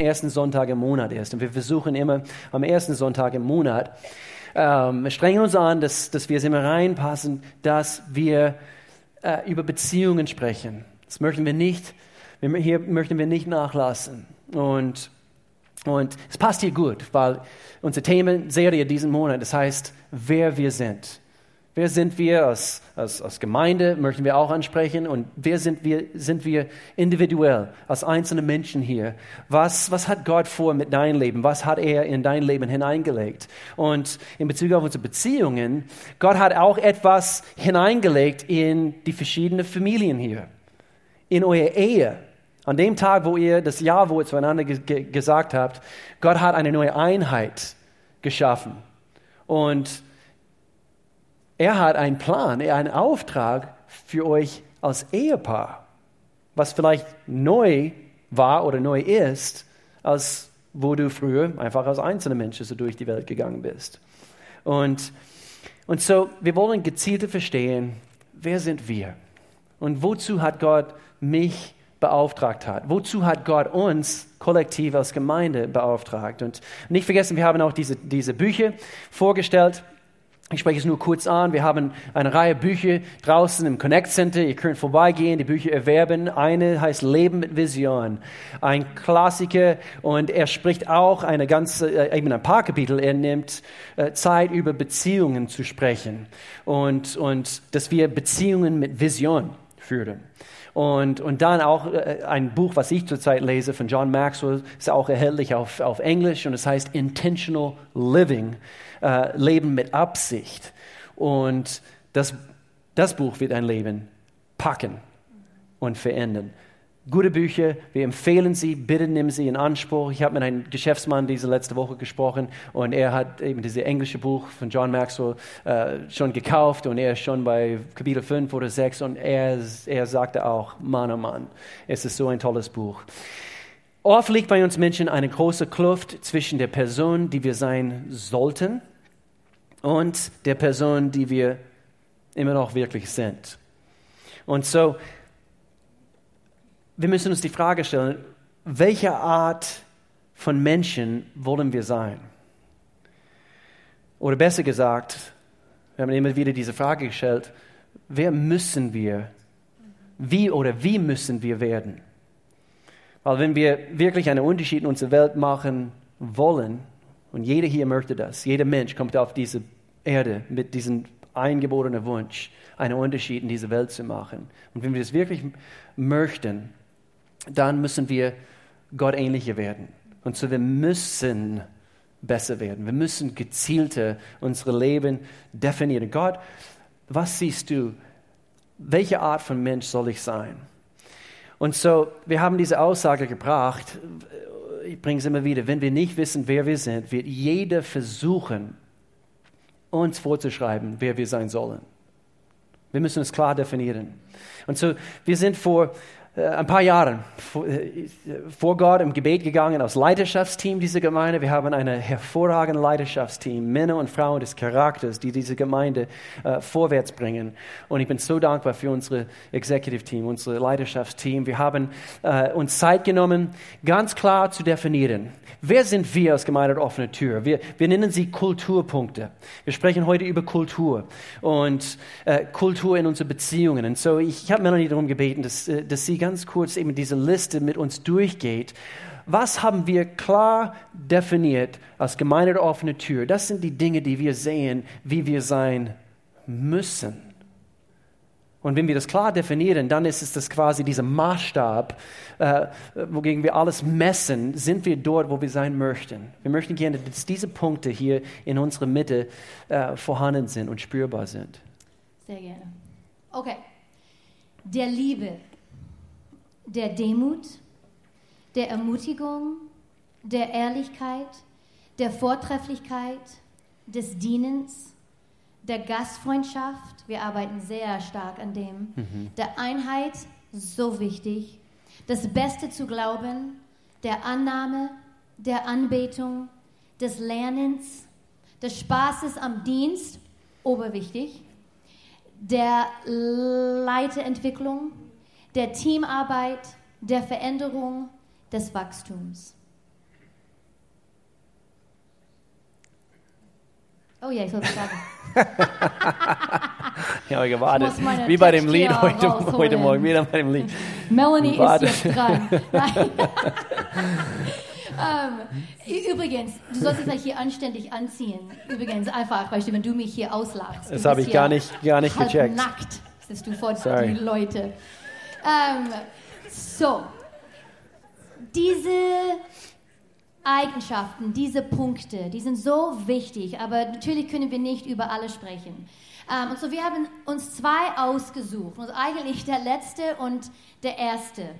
ersten Sonntag im Monat ist. Und wir versuchen immer am ersten Sonntag im Monat, ähm, strengen uns an, dass, dass wir es immer reinpassen, dass wir äh, über Beziehungen sprechen. Das möchten wir nicht, hier möchten wir nicht nachlassen. Und, und es passt hier gut, weil unsere Themenserie diesen Monat, das heißt, wer wir sind. Wer sind wir als, als, als Gemeinde, möchten wir auch ansprechen. Und wer sind wir, sind wir individuell, als einzelne Menschen hier? Was, was hat Gott vor mit deinem Leben? Was hat er in dein Leben hineingelegt? Und in Bezug auf unsere Beziehungen, Gott hat auch etwas hineingelegt in die verschiedenen Familien hier, in eure Ehe. An dem Tag, wo ihr das Ja, wo ihr zueinander ge gesagt habt, Gott hat eine neue Einheit geschaffen. Und er hat einen Plan, einen Auftrag für euch als Ehepaar, was vielleicht neu war oder neu ist, als wo du früher einfach als einzelner Mensch so durch die Welt gegangen bist. Und, und so, wir wollen gezielter verstehen, wer sind wir? Und wozu hat Gott mich beauftragt hat? Wozu hat Gott uns kollektiv als Gemeinde beauftragt? Und nicht vergessen, wir haben auch diese, diese Bücher vorgestellt. Ich spreche es nur kurz an. Wir haben eine Reihe Bücher draußen im Connect Center. Ihr könnt vorbeigehen, die Bücher erwerben. Eine heißt Leben mit Vision. Ein Klassiker und er spricht auch eine ganze, äh, eben ein paar Kapitel. Er nimmt äh, Zeit über Beziehungen zu sprechen und, und dass wir Beziehungen mit Vision führen. Und, und dann auch äh, ein Buch, was ich zurzeit lese von John Maxwell, ist auch erhältlich auf, auf Englisch und es heißt Intentional Living, äh, Leben mit Absicht. Und das, das Buch wird ein Leben packen und verändern gute Bücher. Wir empfehlen sie. Bitte nimm sie in Anspruch. Ich habe mit einem Geschäftsmann diese letzte Woche gesprochen und er hat eben dieses englische Buch von John Maxwell äh, schon gekauft und er ist schon bei Kapitel 5 oder 6 und er, er sagte auch, Mann, oh Mann, es ist so ein tolles Buch. Oft liegt bei uns Menschen eine große Kluft zwischen der Person, die wir sein sollten und der Person, die wir immer noch wirklich sind. Und so wir müssen uns die Frage stellen, welche Art von Menschen wollen wir sein? Oder besser gesagt, wir haben immer wieder diese Frage gestellt, wer müssen wir, wie oder wie müssen wir werden? Weil wenn wir wirklich einen Unterschied in unserer Welt machen wollen, und jeder hier möchte das, jeder Mensch kommt auf diese Erde mit diesem eingeborenen Wunsch, einen Unterschied in dieser Welt zu machen. Und wenn wir das wirklich möchten, dann müssen wir Gott ähnlicher werden. Und so wir müssen besser werden. Wir müssen gezielter unsere Leben definieren. Gott, was siehst du? Welche Art von Mensch soll ich sein? Und so, wir haben diese Aussage gebracht, ich bringe es immer wieder, wenn wir nicht wissen, wer wir sind, wird jeder versuchen, uns vorzuschreiben, wer wir sein sollen. Wir müssen es klar definieren. Und so, wir sind vor ein paar Jahren äh, vor Gott im Gebet gegangen als Leiterschaftsteam dieser Gemeinde. Wir haben ein hervorragendes Leiterschaftsteam, Männer und Frauen des Charakters, die diese Gemeinde äh, vorwärts bringen. Und ich bin so dankbar für unser Executive Team, unser Leiterschaftsteam. Wir haben äh, uns Zeit genommen, ganz klar zu definieren, wer sind wir als Gemeinde der Tür? Wir, wir nennen sie Kulturpunkte. Wir sprechen heute über Kultur und äh, Kultur in unseren Beziehungen. Und so, ich, ich habe Melanie darum gebeten, dass, dass sie ganz kurz eben diese Liste mit uns durchgeht. Was haben wir klar definiert als Gemeinde der offenen Tür? Das sind die Dinge, die wir sehen, wie wir sein müssen. Und wenn wir das klar definieren, dann ist es das quasi dieser Maßstab, äh, wogegen wir alles messen, sind wir dort, wo wir sein möchten. Wir möchten gerne, dass diese Punkte hier in unserer Mitte äh, vorhanden sind und spürbar sind. Sehr gerne. Okay. Der Liebe der Demut, der Ermutigung, der Ehrlichkeit, der Vortrefflichkeit, des Dienens, der Gastfreundschaft, wir arbeiten sehr stark an dem, mhm. der Einheit, so wichtig, das Beste zu glauben, der Annahme, der Anbetung, des Lernens, des Spaßes am Dienst, oberwichtig, der Leiterentwicklung, der Teamarbeit, der Veränderung, des Wachstums. Oh ja, ich soll es sagen. ja, ich gewartet. Wie bei dem Lied heute, heute Morgen. Wieder bei dem Lied. Melanie Warte. ist jetzt dran. Ähm, um, übrigens, du solltest dich hier anständig anziehen. Übrigens, einfach, weißt du, wenn du mich hier auslachst. Das habe ich gar nicht, gar nicht gecheckt. Nackt bist du vor Sorry. die Leute. Ähm, so, diese Eigenschaften, diese Punkte, die sind so wichtig, aber natürlich können wir nicht über alle sprechen. Ähm, und so, wir haben uns zwei ausgesucht, und eigentlich der letzte und der erste.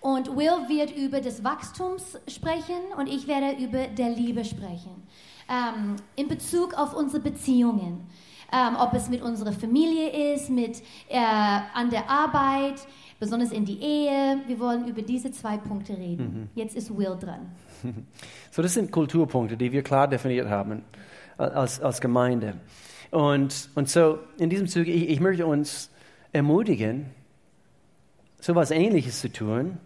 Und Will wird über des Wachstums sprechen und ich werde über der Liebe sprechen. Ähm, in Bezug auf unsere Beziehungen. Ähm, ob es mit unserer Familie ist, mit äh, an der Arbeit, besonders in die Ehe. Wir wollen über diese zwei Punkte reden. Jetzt ist Will dran. So, das sind Kulturpunkte, die wir klar definiert haben als, als Gemeinde. Und, und so, in diesem Zuge, ich, ich möchte uns ermutigen, so etwas Ähnliches zu tun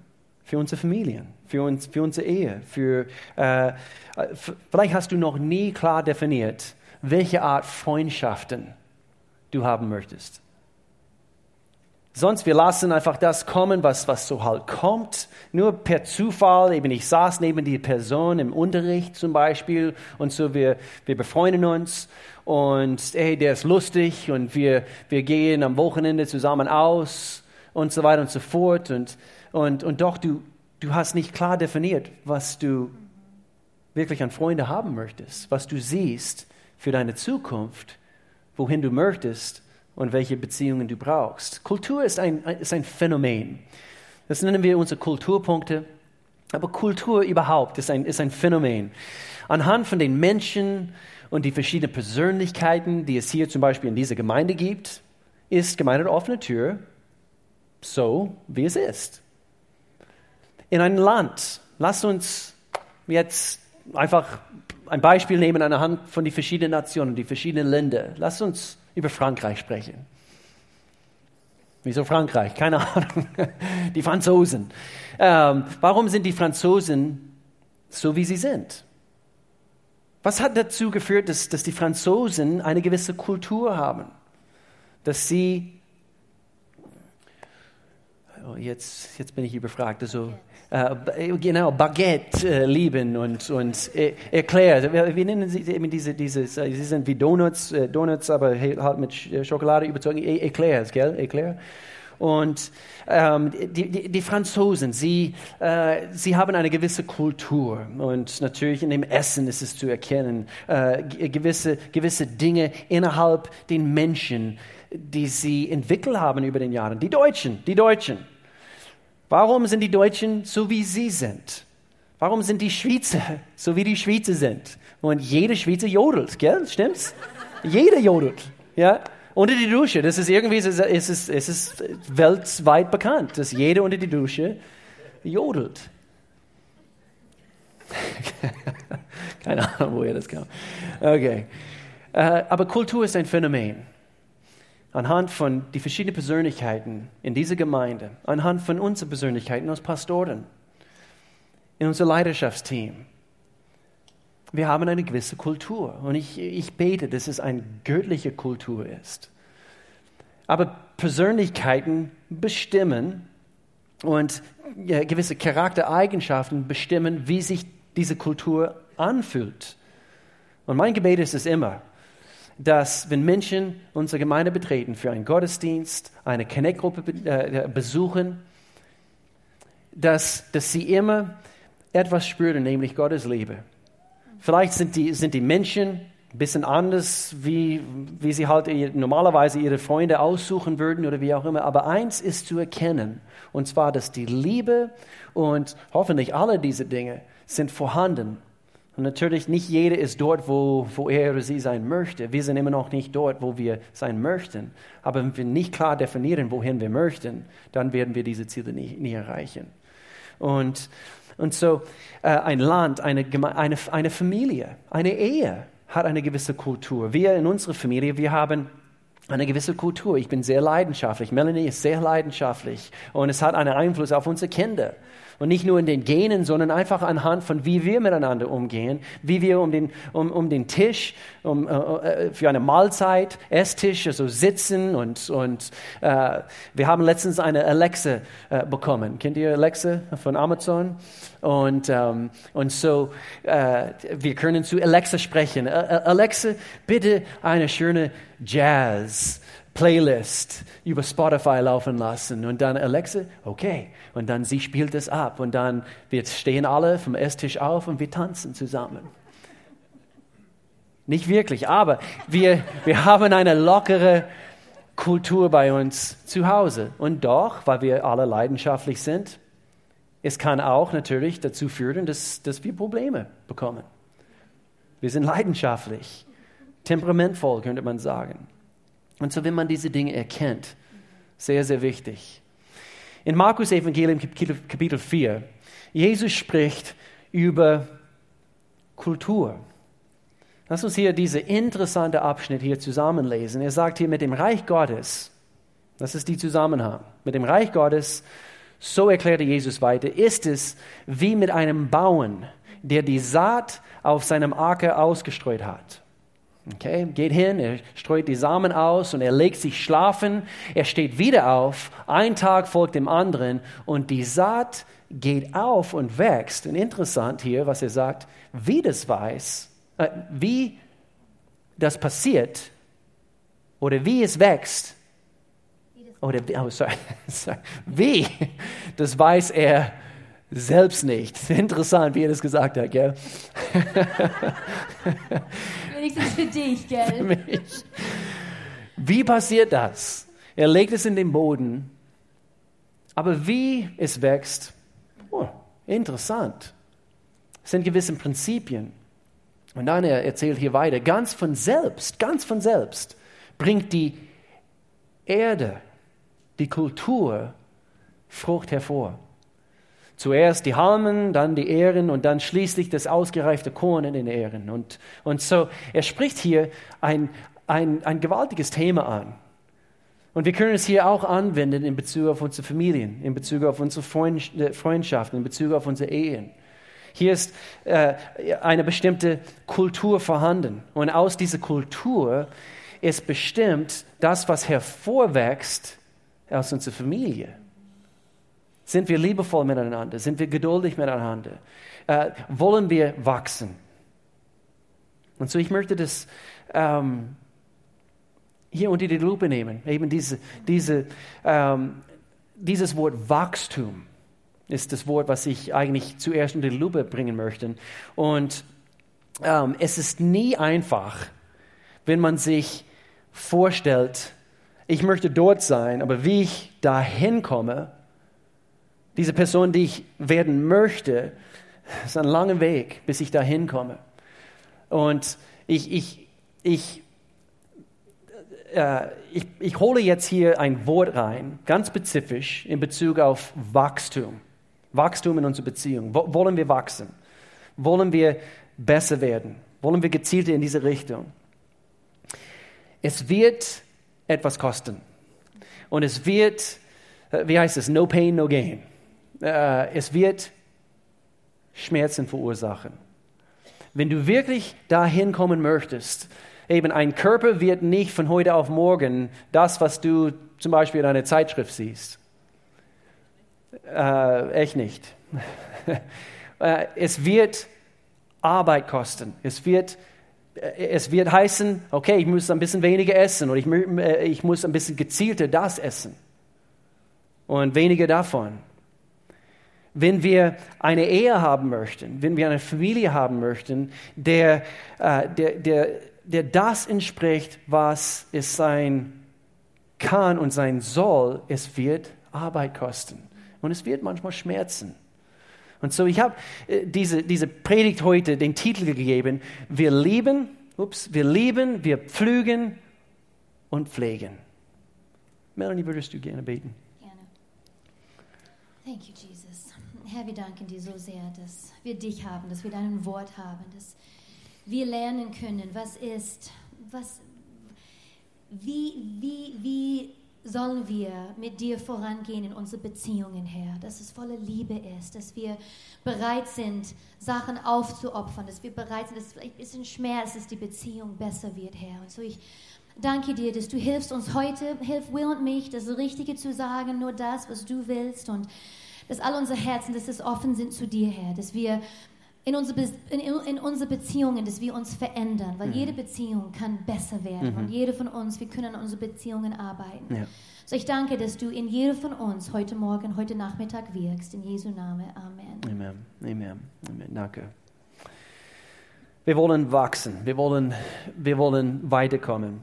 für unsere Familien, für, uns, für unsere Ehe. Für, äh, f- vielleicht hast du noch nie klar definiert, welche Art Freundschaften du haben möchtest. Sonst, wir lassen einfach das kommen, was, was so halt kommt. Nur per Zufall, eben ich saß neben die Person im Unterricht zum Beispiel und so, wir, wir befreunden uns und hey, der ist lustig und wir, wir gehen am Wochenende zusammen aus und so weiter und so fort. Und, und, und doch, du, du hast nicht klar definiert, was du wirklich an Freunde haben möchtest, was du siehst für deine Zukunft, wohin du möchtest und welche Beziehungen du brauchst. Kultur ist ein, ist ein Phänomen. Das nennen wir unsere Kulturpunkte. Aber Kultur überhaupt ist ein, ist ein Phänomen. Anhand von den Menschen und die verschiedenen Persönlichkeiten, die es hier zum Beispiel in dieser Gemeinde gibt, ist Gemeinde der offene Tür so, wie es ist. In einem Land, lasst uns jetzt einfach ein Beispiel nehmen anhand von den verschiedenen Nationen, die verschiedenen Länder. Lasst uns über Frankreich sprechen. Wieso Frankreich? Keine Ahnung. Die Franzosen. Ähm, warum sind die Franzosen so, wie sie sind? Was hat dazu geführt, dass, dass die Franzosen eine gewisse Kultur haben? Dass sie Oh, jetzt, jetzt bin ich überfragt. Also, äh, ba- genau, Baguette äh, lieben und, und äh, Eclair. Wir, nennen sie eben diese, diese, äh, sie sind wie Donuts, äh, Donuts, aber halt mit äh, Schokolade überzogen. Eclairs, gell? Eclair. Und ähm, die, die, die Franzosen, sie, äh, sie haben eine gewisse Kultur und natürlich in dem Essen ist es zu erkennen, äh, ge- gewisse, gewisse Dinge innerhalb den Menschen, die sie entwickelt haben über den Jahren. Die Deutschen, die Deutschen. Warum sind die Deutschen so, wie sie sind? Warum sind die Schweizer so, wie die Schweizer sind? Und jede Schweizer jodelt, gell? Stimmt's? Jeder jodelt, ja? Unter die Dusche, das ist irgendwie, es ist, es ist, weltweit bekannt, dass jeder unter die Dusche jodelt. Keine Ahnung, woher das kam. Okay. Äh, aber Kultur ist ein Phänomen anhand von die verschiedenen Persönlichkeiten in dieser Gemeinde, anhand von unseren Persönlichkeiten als Pastoren, in unser Leidenschaftsteam. Wir haben eine gewisse Kultur und ich, ich bete, dass es eine göttliche Kultur ist. Aber Persönlichkeiten bestimmen und ja, gewisse Charaktereigenschaften bestimmen, wie sich diese Kultur anfühlt. Und mein Gebet ist es immer, dass wenn Menschen unsere Gemeinde betreten, für einen Gottesdienst, eine Connect-Gruppe äh, besuchen, dass, dass sie immer etwas spüren, nämlich Gottes Liebe. Vielleicht sind die, sind die Menschen ein bisschen anders, wie, wie sie halt normalerweise ihre Freunde aussuchen würden oder wie auch immer. Aber eins ist zu erkennen, und zwar, dass die Liebe und hoffentlich alle diese Dinge sind vorhanden. Und natürlich nicht jeder ist dort, wo, wo er oder sie sein möchte. Wir sind immer noch nicht dort, wo wir sein möchten. Aber wenn wir nicht klar definieren, wohin wir möchten, dann werden wir diese Ziele nie, nie erreichen. Und, und so äh, ein Land, eine, eine, eine Familie, eine Ehe hat eine gewisse Kultur. Wir in unserer Familie, wir haben eine gewisse Kultur. Ich bin sehr leidenschaftlich. Melanie ist sehr leidenschaftlich. Und es hat einen Einfluss auf unsere Kinder. Und nicht nur in den Genen, sondern einfach anhand von, wie wir miteinander umgehen, wie wir um den, um, um den Tisch, um, äh, äh für eine Mahlzeit, Esstisch, also sitzen. Und, und äh, wir haben letztens eine Alexa äh, bekommen. Kennt ihr Alexa von Amazon? Und, ähm, und so, äh, wir können zu Alexa sprechen. Alexa, bitte eine schöne Jazz. Playlist über Spotify laufen lassen und dann Alexa, okay, und dann sie spielt es ab und dann wir stehen alle vom Esstisch auf und wir tanzen zusammen. Nicht wirklich, aber wir, wir haben eine lockere Kultur bei uns zu Hause. Und doch, weil wir alle leidenschaftlich sind, es kann auch natürlich dazu führen, dass, dass wir Probleme bekommen. Wir sind leidenschaftlich, temperamentvoll, könnte man sagen. Und so, wenn man diese Dinge erkennt, sehr, sehr wichtig. In Markus Evangelium Kapitel 4, Jesus spricht über Kultur. Lass uns hier diese interessante Abschnitt hier zusammenlesen. Er sagt hier mit dem Reich Gottes, das ist die Zusammenhang, mit dem Reich Gottes, so erklärte Jesus weiter, ist es wie mit einem Bauern, der die Saat auf seinem Acker ausgestreut hat. Okay, geht hin, er streut die Samen aus und er legt sich schlafen. Er steht wieder auf. Ein Tag folgt dem anderen und die Saat geht auf und wächst. Und interessant hier, was er sagt, wie das weiß, äh, wie das passiert oder wie es wächst. Oder oh, sorry, sorry, wie, das weiß er selbst nicht. Interessant, wie er das gesagt hat, gell? Wenigstens für dich, gell? Für mich. Wie passiert das? Er legt es in den Boden, aber wie es wächst, oh, interessant. Es sind gewisse Prinzipien. Und dann er erzählt hier weiter, ganz von selbst, ganz von selbst bringt die Erde, die Kultur Frucht hervor. Zuerst die Halmen, dann die Ähren und dann schließlich das ausgereifte Korn in den Ähren. Und, und so, er spricht hier ein, ein, ein gewaltiges Thema an. Und wir können es hier auch anwenden in Bezug auf unsere Familien, in Bezug auf unsere äh, Freundschaften, in Bezug auf unsere Ehen. Hier ist äh, eine bestimmte Kultur vorhanden. Und aus dieser Kultur ist bestimmt das, was hervorwächst aus unserer Familie. Sind wir liebevoll miteinander? Sind wir geduldig miteinander? Äh, wollen wir wachsen? Und so, ich möchte das ähm, hier unter die Lupe nehmen. Eben diese, diese, ähm, dieses Wort Wachstum ist das Wort, was ich eigentlich zuerst unter die Lupe bringen möchte. Und ähm, es ist nie einfach, wenn man sich vorstellt, ich möchte dort sein, aber wie ich dahin komme, diese Person, die ich werden möchte, ist ein langer Weg, bis ich dahin komme. Und ich, ich, ich, äh, ich, ich hole jetzt hier ein Wort rein, ganz spezifisch in Bezug auf Wachstum. Wachstum in unserer Beziehung. Wollen wir wachsen? Wollen wir besser werden? Wollen wir gezielter in diese Richtung? Es wird etwas kosten. Und es wird, äh, wie heißt es, no pain, no gain äh, es wird Schmerzen verursachen. Wenn du wirklich dahin kommen möchtest, eben ein Körper wird nicht von heute auf morgen das, was du zum Beispiel in einer Zeitschrift siehst. Äh, echt nicht. äh, es wird Arbeit kosten. Es wird, äh, es wird heißen, okay, ich muss ein bisschen weniger essen oder ich, äh, ich muss ein bisschen gezielter das essen und weniger davon wenn wir eine Ehe haben möchten, wenn wir eine Familie haben möchten, der, äh, der, der, der das entspricht, was es sein kann und sein soll, es wird Arbeit kosten. Und es wird manchmal schmerzen. Und so, ich habe äh, diese, diese Predigt heute den Titel gegeben, wir lieben, ups, wir lieben, wir pflügen und pflegen. Melanie, würdest du gerne beten? Gerne. Thank you, Jesus. Herr, wir danken dir so sehr, dass wir dich haben, dass wir dein Wort haben, dass wir lernen können, was ist, was, wie, wie, wie sollen wir mit dir vorangehen in unsere Beziehungen, Herr, dass es voller Liebe ist, dass wir bereit sind, Sachen aufzuopfern, dass wir bereit sind, dass es vielleicht ein bisschen Schmerz ist, dass die Beziehung besser wird, Herr. Und so ich danke dir, dass du hilfst uns heute, hilf Will und mich, das Richtige zu sagen, nur das, was du willst. Und dass all unsere Herzen, dass es offen sind zu dir, Herr, dass wir in unsere, Be in, in unsere Beziehungen, dass wir uns verändern, weil mhm. jede Beziehung kann besser werden mhm. und jede von uns, wir können an unsere Beziehungen arbeiten. Ja. So ich danke, dass du in jedem von uns heute Morgen, heute Nachmittag wirkst. In Jesu Name. Amen. Amen. Amen. Amen. Danke. Wir wollen wachsen. Wir wollen, wir wollen weiterkommen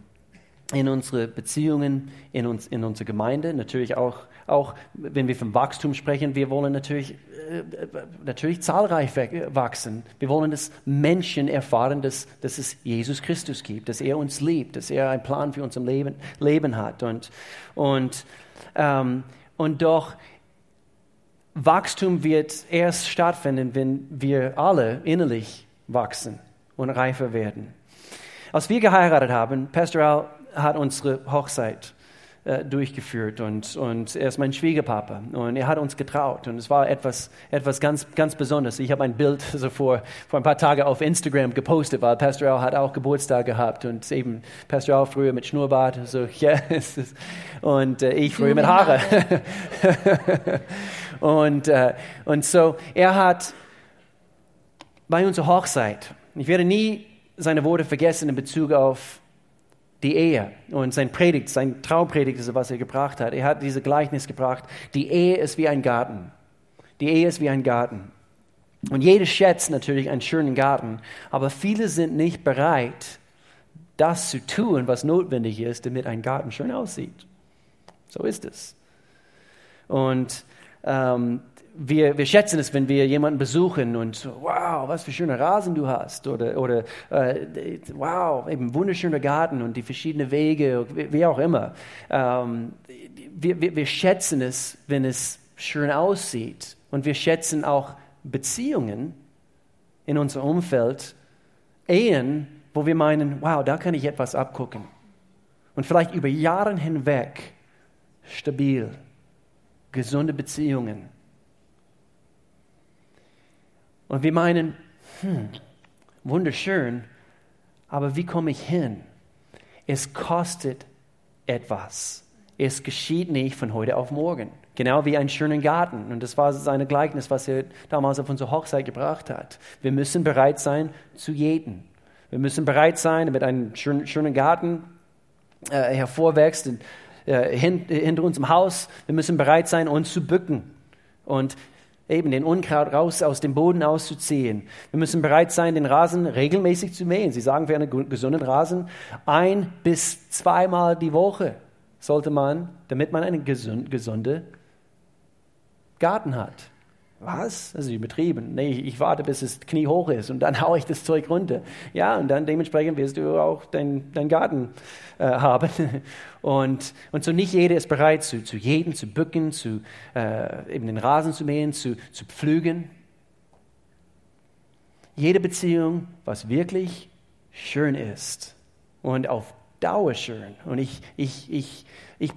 in unsere Beziehungen, in, uns, in unsere Gemeinde, natürlich auch, auch, wenn wir vom Wachstum sprechen, wir wollen natürlich, äh, natürlich zahlreich wachsen. Wir wollen, dass Menschen erfahren, dass, dass es Jesus Christus gibt, dass er uns liebt, dass er einen Plan für unser Leben, Leben hat. Und, und, ähm, und doch, Wachstum wird erst stattfinden, wenn wir alle innerlich wachsen und reifer werden. Als wir geheiratet haben, Pastor Al hat unsere Hochzeit äh, durchgeführt und, und er ist mein Schwiegerpapa und er hat uns getraut und es war etwas, etwas ganz, ganz Besonderes. Ich habe ein Bild so vor, vor ein paar Tagen auf Instagram gepostet, weil Pastor Al hat auch Geburtstag gehabt und eben Pastor Al früher mit Schnurrbart so, yeah, und äh, ich früher mit Haare. und, äh, und so, er hat bei unserer Hochzeit, ich werde nie seine Worte vergessen in Bezug auf die Ehe und sein Predigt, sein Traumpredigt was er gebracht hat. Er hat diese Gleichnis gebracht. Die Ehe ist wie ein Garten. Die Ehe ist wie ein Garten. Und jeder schätzt natürlich einen schönen Garten, aber viele sind nicht bereit, das zu tun, was notwendig ist, damit ein Garten schön aussieht. So ist es. Und ähm, wir, wir schätzen es, wenn wir jemanden besuchen und wow, was für schöne Rasen du hast oder, oder äh, wow, eben wunderschöner Garten und die verschiedenen Wege, wie, wie auch immer. Ähm, wir, wir, wir schätzen es, wenn es schön aussieht und wir schätzen auch Beziehungen in unserem Umfeld, Ehen, wo wir meinen, wow, da kann ich etwas abgucken. Und vielleicht über Jahre hinweg stabil, gesunde Beziehungen und wir meinen, hm, wunderschön, aber wie komme ich hin? Es kostet etwas. Es geschieht nicht von heute auf morgen. Genau wie einen schönen Garten. Und das war sein Gleichnis, was er damals auf unsere Hochzeit gebracht hat. Wir müssen bereit sein zu jäten. Wir müssen bereit sein, damit ein schön, schöner Garten äh, hervorwächst äh, hinter unserem Haus. Wir müssen bereit sein, uns zu bücken und eben den Unkraut raus aus dem Boden auszuziehen. Wir müssen bereit sein, den Rasen regelmäßig zu mähen. Sie sagen für einen gesunden Rasen ein bis zweimal die Woche sollte man, damit man einen gesund, gesunde Garten hat. Was? Das ist übertrieben. Nee, ich warte, bis es Knie hoch ist und dann haue ich das Zeug runter. Ja, und dann dementsprechend wirst du auch deinen dein Garten äh, haben. Und, und so nicht jeder ist bereit, zu, zu jäten, zu bücken, zu, äh, eben den Rasen zu mähen, zu, zu pflügen. Jede Beziehung, was wirklich schön ist und auf Dauer schön. Und ich, ich, ich, ich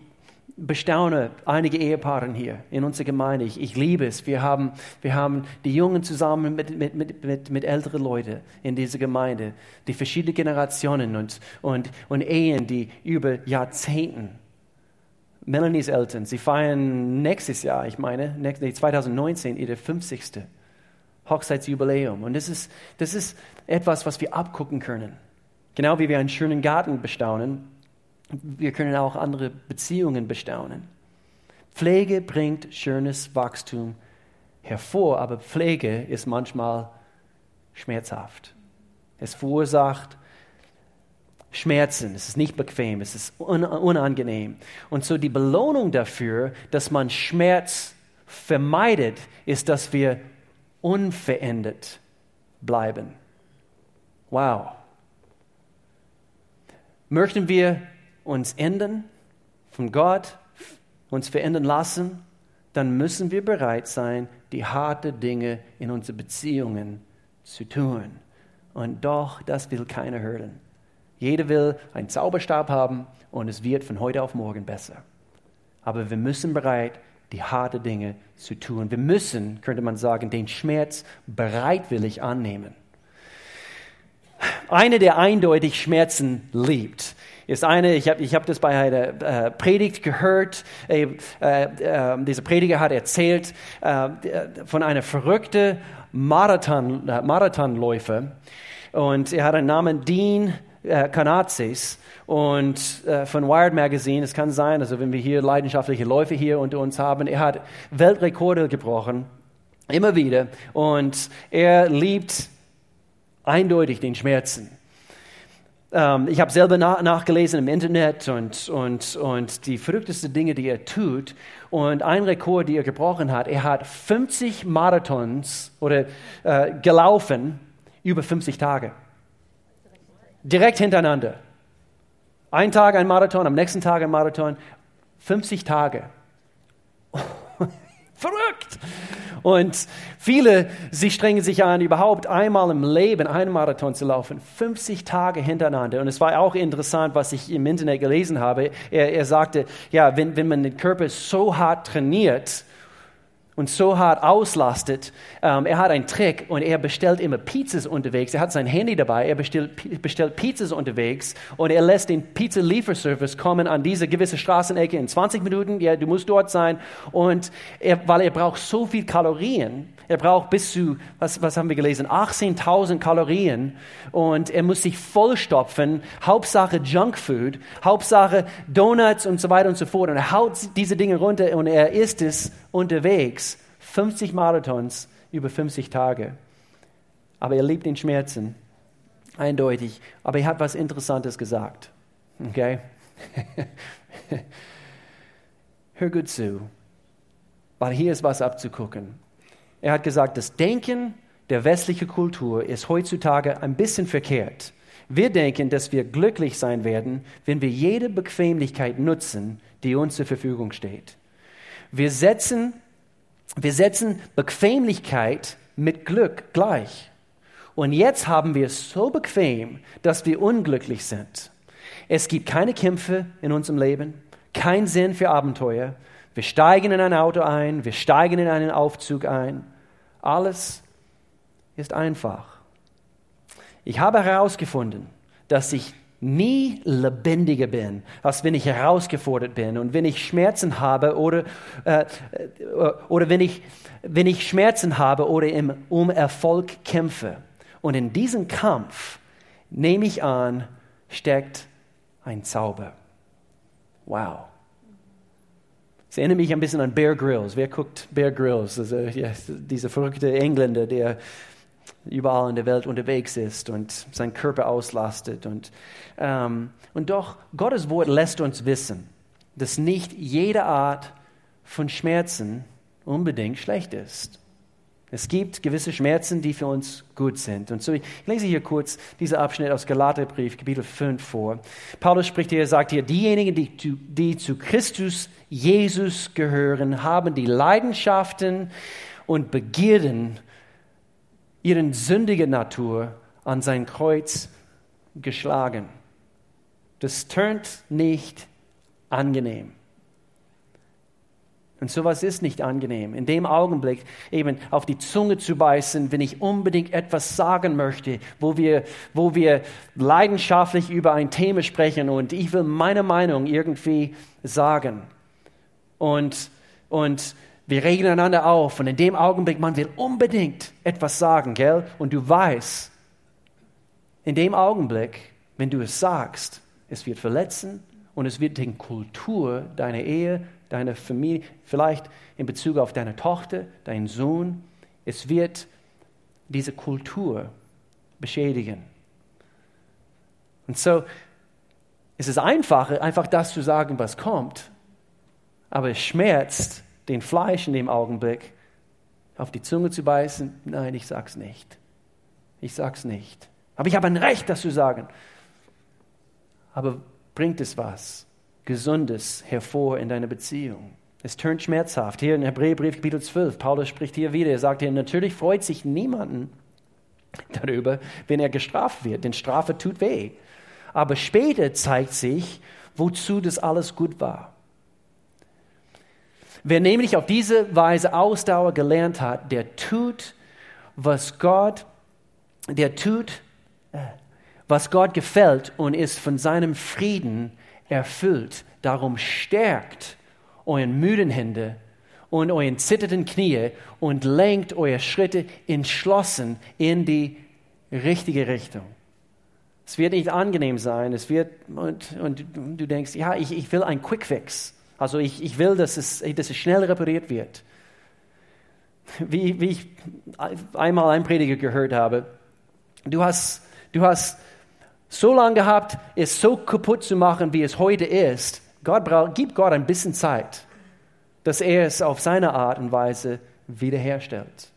bestaune einige Ehepaare hier in unserer Gemeinde. Ich, ich, liebe es. Wir haben, wir haben die Jungen zusammen mit, mit, mit, mit, mit älteren Leuten in dieser Gemeinde, die verschiedenen Generationen und, und, und Ehen, die über Jahrzehnten. Melanies Eltern, sie feiern nächstes Jahr, ich meine, 2019, ihr 50. Hochzeitsjubiläum. Und das ist, das ist etwas, was wir abgucken können. Genau wie wir einen schönen Garten bestaunen, wir können auch andere Beziehungen bestaunen. Pflege bringt schönes Wachstum hervor, aber Pflege ist manchmal schmerzhaft. Es verursacht Schmerzen, es ist nicht bequem, es ist unangenehm. Und so die Belohnung dafür, dass man Schmerz vermeidet, ist, dass wir unverändert bleiben. Wow. Möchten wir uns ändern, von Gott uns verändern lassen, dann müssen wir bereit sein, die harten Dinge in unseren Beziehungen zu tun. Und doch, das will keiner hören. Jeder will einen Zauberstab haben und es wird von heute auf morgen besser. Aber wir müssen bereit, die harten Dinge zu tun. Wir müssen, könnte man sagen, den Schmerz bereitwillig annehmen. Eine, der eindeutig Schmerzen liebt, ist eine, ich habe ich hab das bei einer äh, Predigt gehört, äh, äh, dieser Prediger hat erzählt äh, von einer verrückten Marathon, äh, Marathonläufer. Und er hat einen Namen Dean äh, Kanazis. Und äh, von Wired Magazine, es kann sein, also wenn wir hier leidenschaftliche Läufe hier unter uns haben, er hat Weltrekorde gebrochen, immer wieder. Und er liebt eindeutig den Schmerzen. Ähm, ich habe selber na nachgelesen im Internet und, und, und die verrücktesten Dinge, die er tut. Und ein Rekord, den er gebrochen hat, er hat 50 Marathons oder äh, gelaufen über 50 Tage. Direkt hintereinander. Ein Tag ein Marathon, am nächsten Tag ein Marathon. 50 Tage. Verrückt! Und viele, sie strengen sich an, überhaupt einmal im Leben einen Marathon zu laufen, 50 Tage hintereinander. Und es war auch interessant, was ich im Internet gelesen habe. Er, er sagte, ja, wenn, wenn man den Körper so hart trainiert, und so hart auslastet. Ähm, er hat einen Trick und er bestellt immer Pizzas unterwegs. Er hat sein Handy dabei, er bestellt, bestellt Pizzas unterwegs und er lässt den Pizza-Lieferservice kommen an diese gewisse Straßenecke in 20 Minuten. Ja, du musst dort sein. Und er, weil er braucht so viel Kalorien, er braucht bis zu, was, was haben wir gelesen, 18.000 Kalorien und er muss sich vollstopfen. Hauptsache Junkfood, Hauptsache Donuts und so weiter und so fort. Und er haut diese Dinge runter und er isst es unterwegs, 50 Marathons über 50 Tage. Aber er liebt den Schmerzen, eindeutig. Aber er hat was Interessantes gesagt. Okay? Hör gut zu, weil hier ist was abzugucken. Er hat gesagt, das Denken der westlichen Kultur ist heutzutage ein bisschen verkehrt. Wir denken, dass wir glücklich sein werden, wenn wir jede Bequemlichkeit nutzen, die uns zur Verfügung steht. Wir setzen, wir setzen Bequemlichkeit mit Glück gleich. Und jetzt haben wir es so bequem, dass wir unglücklich sind. Es gibt keine Kämpfe in unserem Leben, kein Sinn für Abenteuer. Wir steigen in ein Auto ein, wir steigen in einen Aufzug ein. Alles ist einfach. Ich habe herausgefunden, dass ich nie lebendiger bin, als wenn ich herausgefordert bin und wenn ich Schmerzen habe oder, äh, oder wenn, ich, wenn ich Schmerzen habe oder im, um Erfolg kämpfe. Und in diesem Kampf, nehme ich an, steckt ein Zauber. Wow. Es erinnert mich ein bisschen an Bear Grylls. Wer guckt Bear Grylls? Also, ja, dieser verrückte Engländer, der überall in der Welt unterwegs ist und seinen Körper auslastet. Und, ähm, und doch, Gottes Wort lässt uns wissen, dass nicht jede Art von Schmerzen unbedingt schlecht ist. Es gibt gewisse Schmerzen, die für uns gut sind. Und so, ich lese hier kurz diesen Abschnitt aus Galaterbrief, Kapitel 5 vor. Paulus spricht hier, sagt hier, diejenigen, die, die zu Christus Jesus gehören, haben die Leidenschaften und Begierden ihren sündigen Natur an sein Kreuz geschlagen. Das tönt nicht angenehm. Und sowas ist nicht angenehm. In dem Augenblick eben auf die Zunge zu beißen, wenn ich unbedingt etwas sagen möchte, wo wir, wo wir leidenschaftlich über ein Thema sprechen und ich will meine Meinung irgendwie sagen. Und, und wir regen einander auf und in dem Augenblick, man will unbedingt etwas sagen, gell? Und du weißt, in dem Augenblick, wenn du es sagst, es wird verletzen und es wird die Kultur deiner Ehe, deiner Familie, vielleicht in Bezug auf deine Tochter, deinen Sohn, es wird diese Kultur beschädigen. Und so ist es einfacher, einfach das zu sagen, was kommt, aber es schmerzt, den Fleisch in dem Augenblick auf die Zunge zu beißen, nein, ich sag's nicht. Ich sag's nicht. Aber ich habe ein Recht, das zu sagen. Aber bringt es was Gesundes hervor in deiner Beziehung? Es tönt schmerzhaft. Hier in Hebräerbrief Kapitel 12, Paulus spricht hier wieder, er sagt hier, natürlich freut sich niemanden darüber, wenn er gestraft wird, denn Strafe tut weh. aber später zeigt sich, wozu das alles gut war. Wer nämlich auf diese Weise Ausdauer gelernt hat, der tut, was Gott, der tut, äh, was Gott gefällt und ist von seinem Frieden erfüllt. Darum stärkt euren müden Hände und euren zitternden Knie und lenkt eure Schritte entschlossen in die richtige Richtung. Es wird nicht angenehm sein. Es wird, und, und du denkst, ja, ich, ich will einen Quickfix. Also ich, ich will, dass es, dass es schnell repariert wird. Wie, wie ich einmal einen Prediger gehört habe, du hast, du hast so lange gehabt, es so kaputt zu machen, wie es heute ist. Gott braucht, gib Gott ein bisschen Zeit, dass er es auf seine Art und Weise wiederherstellt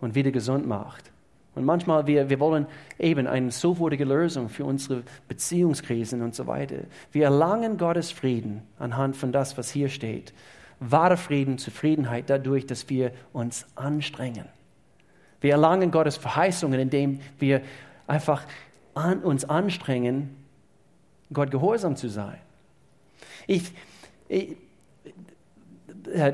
und wieder gesund macht. Und manchmal, wir, wir wollen eben eine sofortige Lösung für unsere Beziehungskrisen und so weiter. Wir erlangen Gottes Frieden anhand von das, was hier steht. Wahre Frieden, Zufriedenheit dadurch, dass wir uns anstrengen. Wir erlangen Gottes Verheißungen, indem wir einfach an, uns anstrengen, Gott gehorsam zu sein. Ich, ich,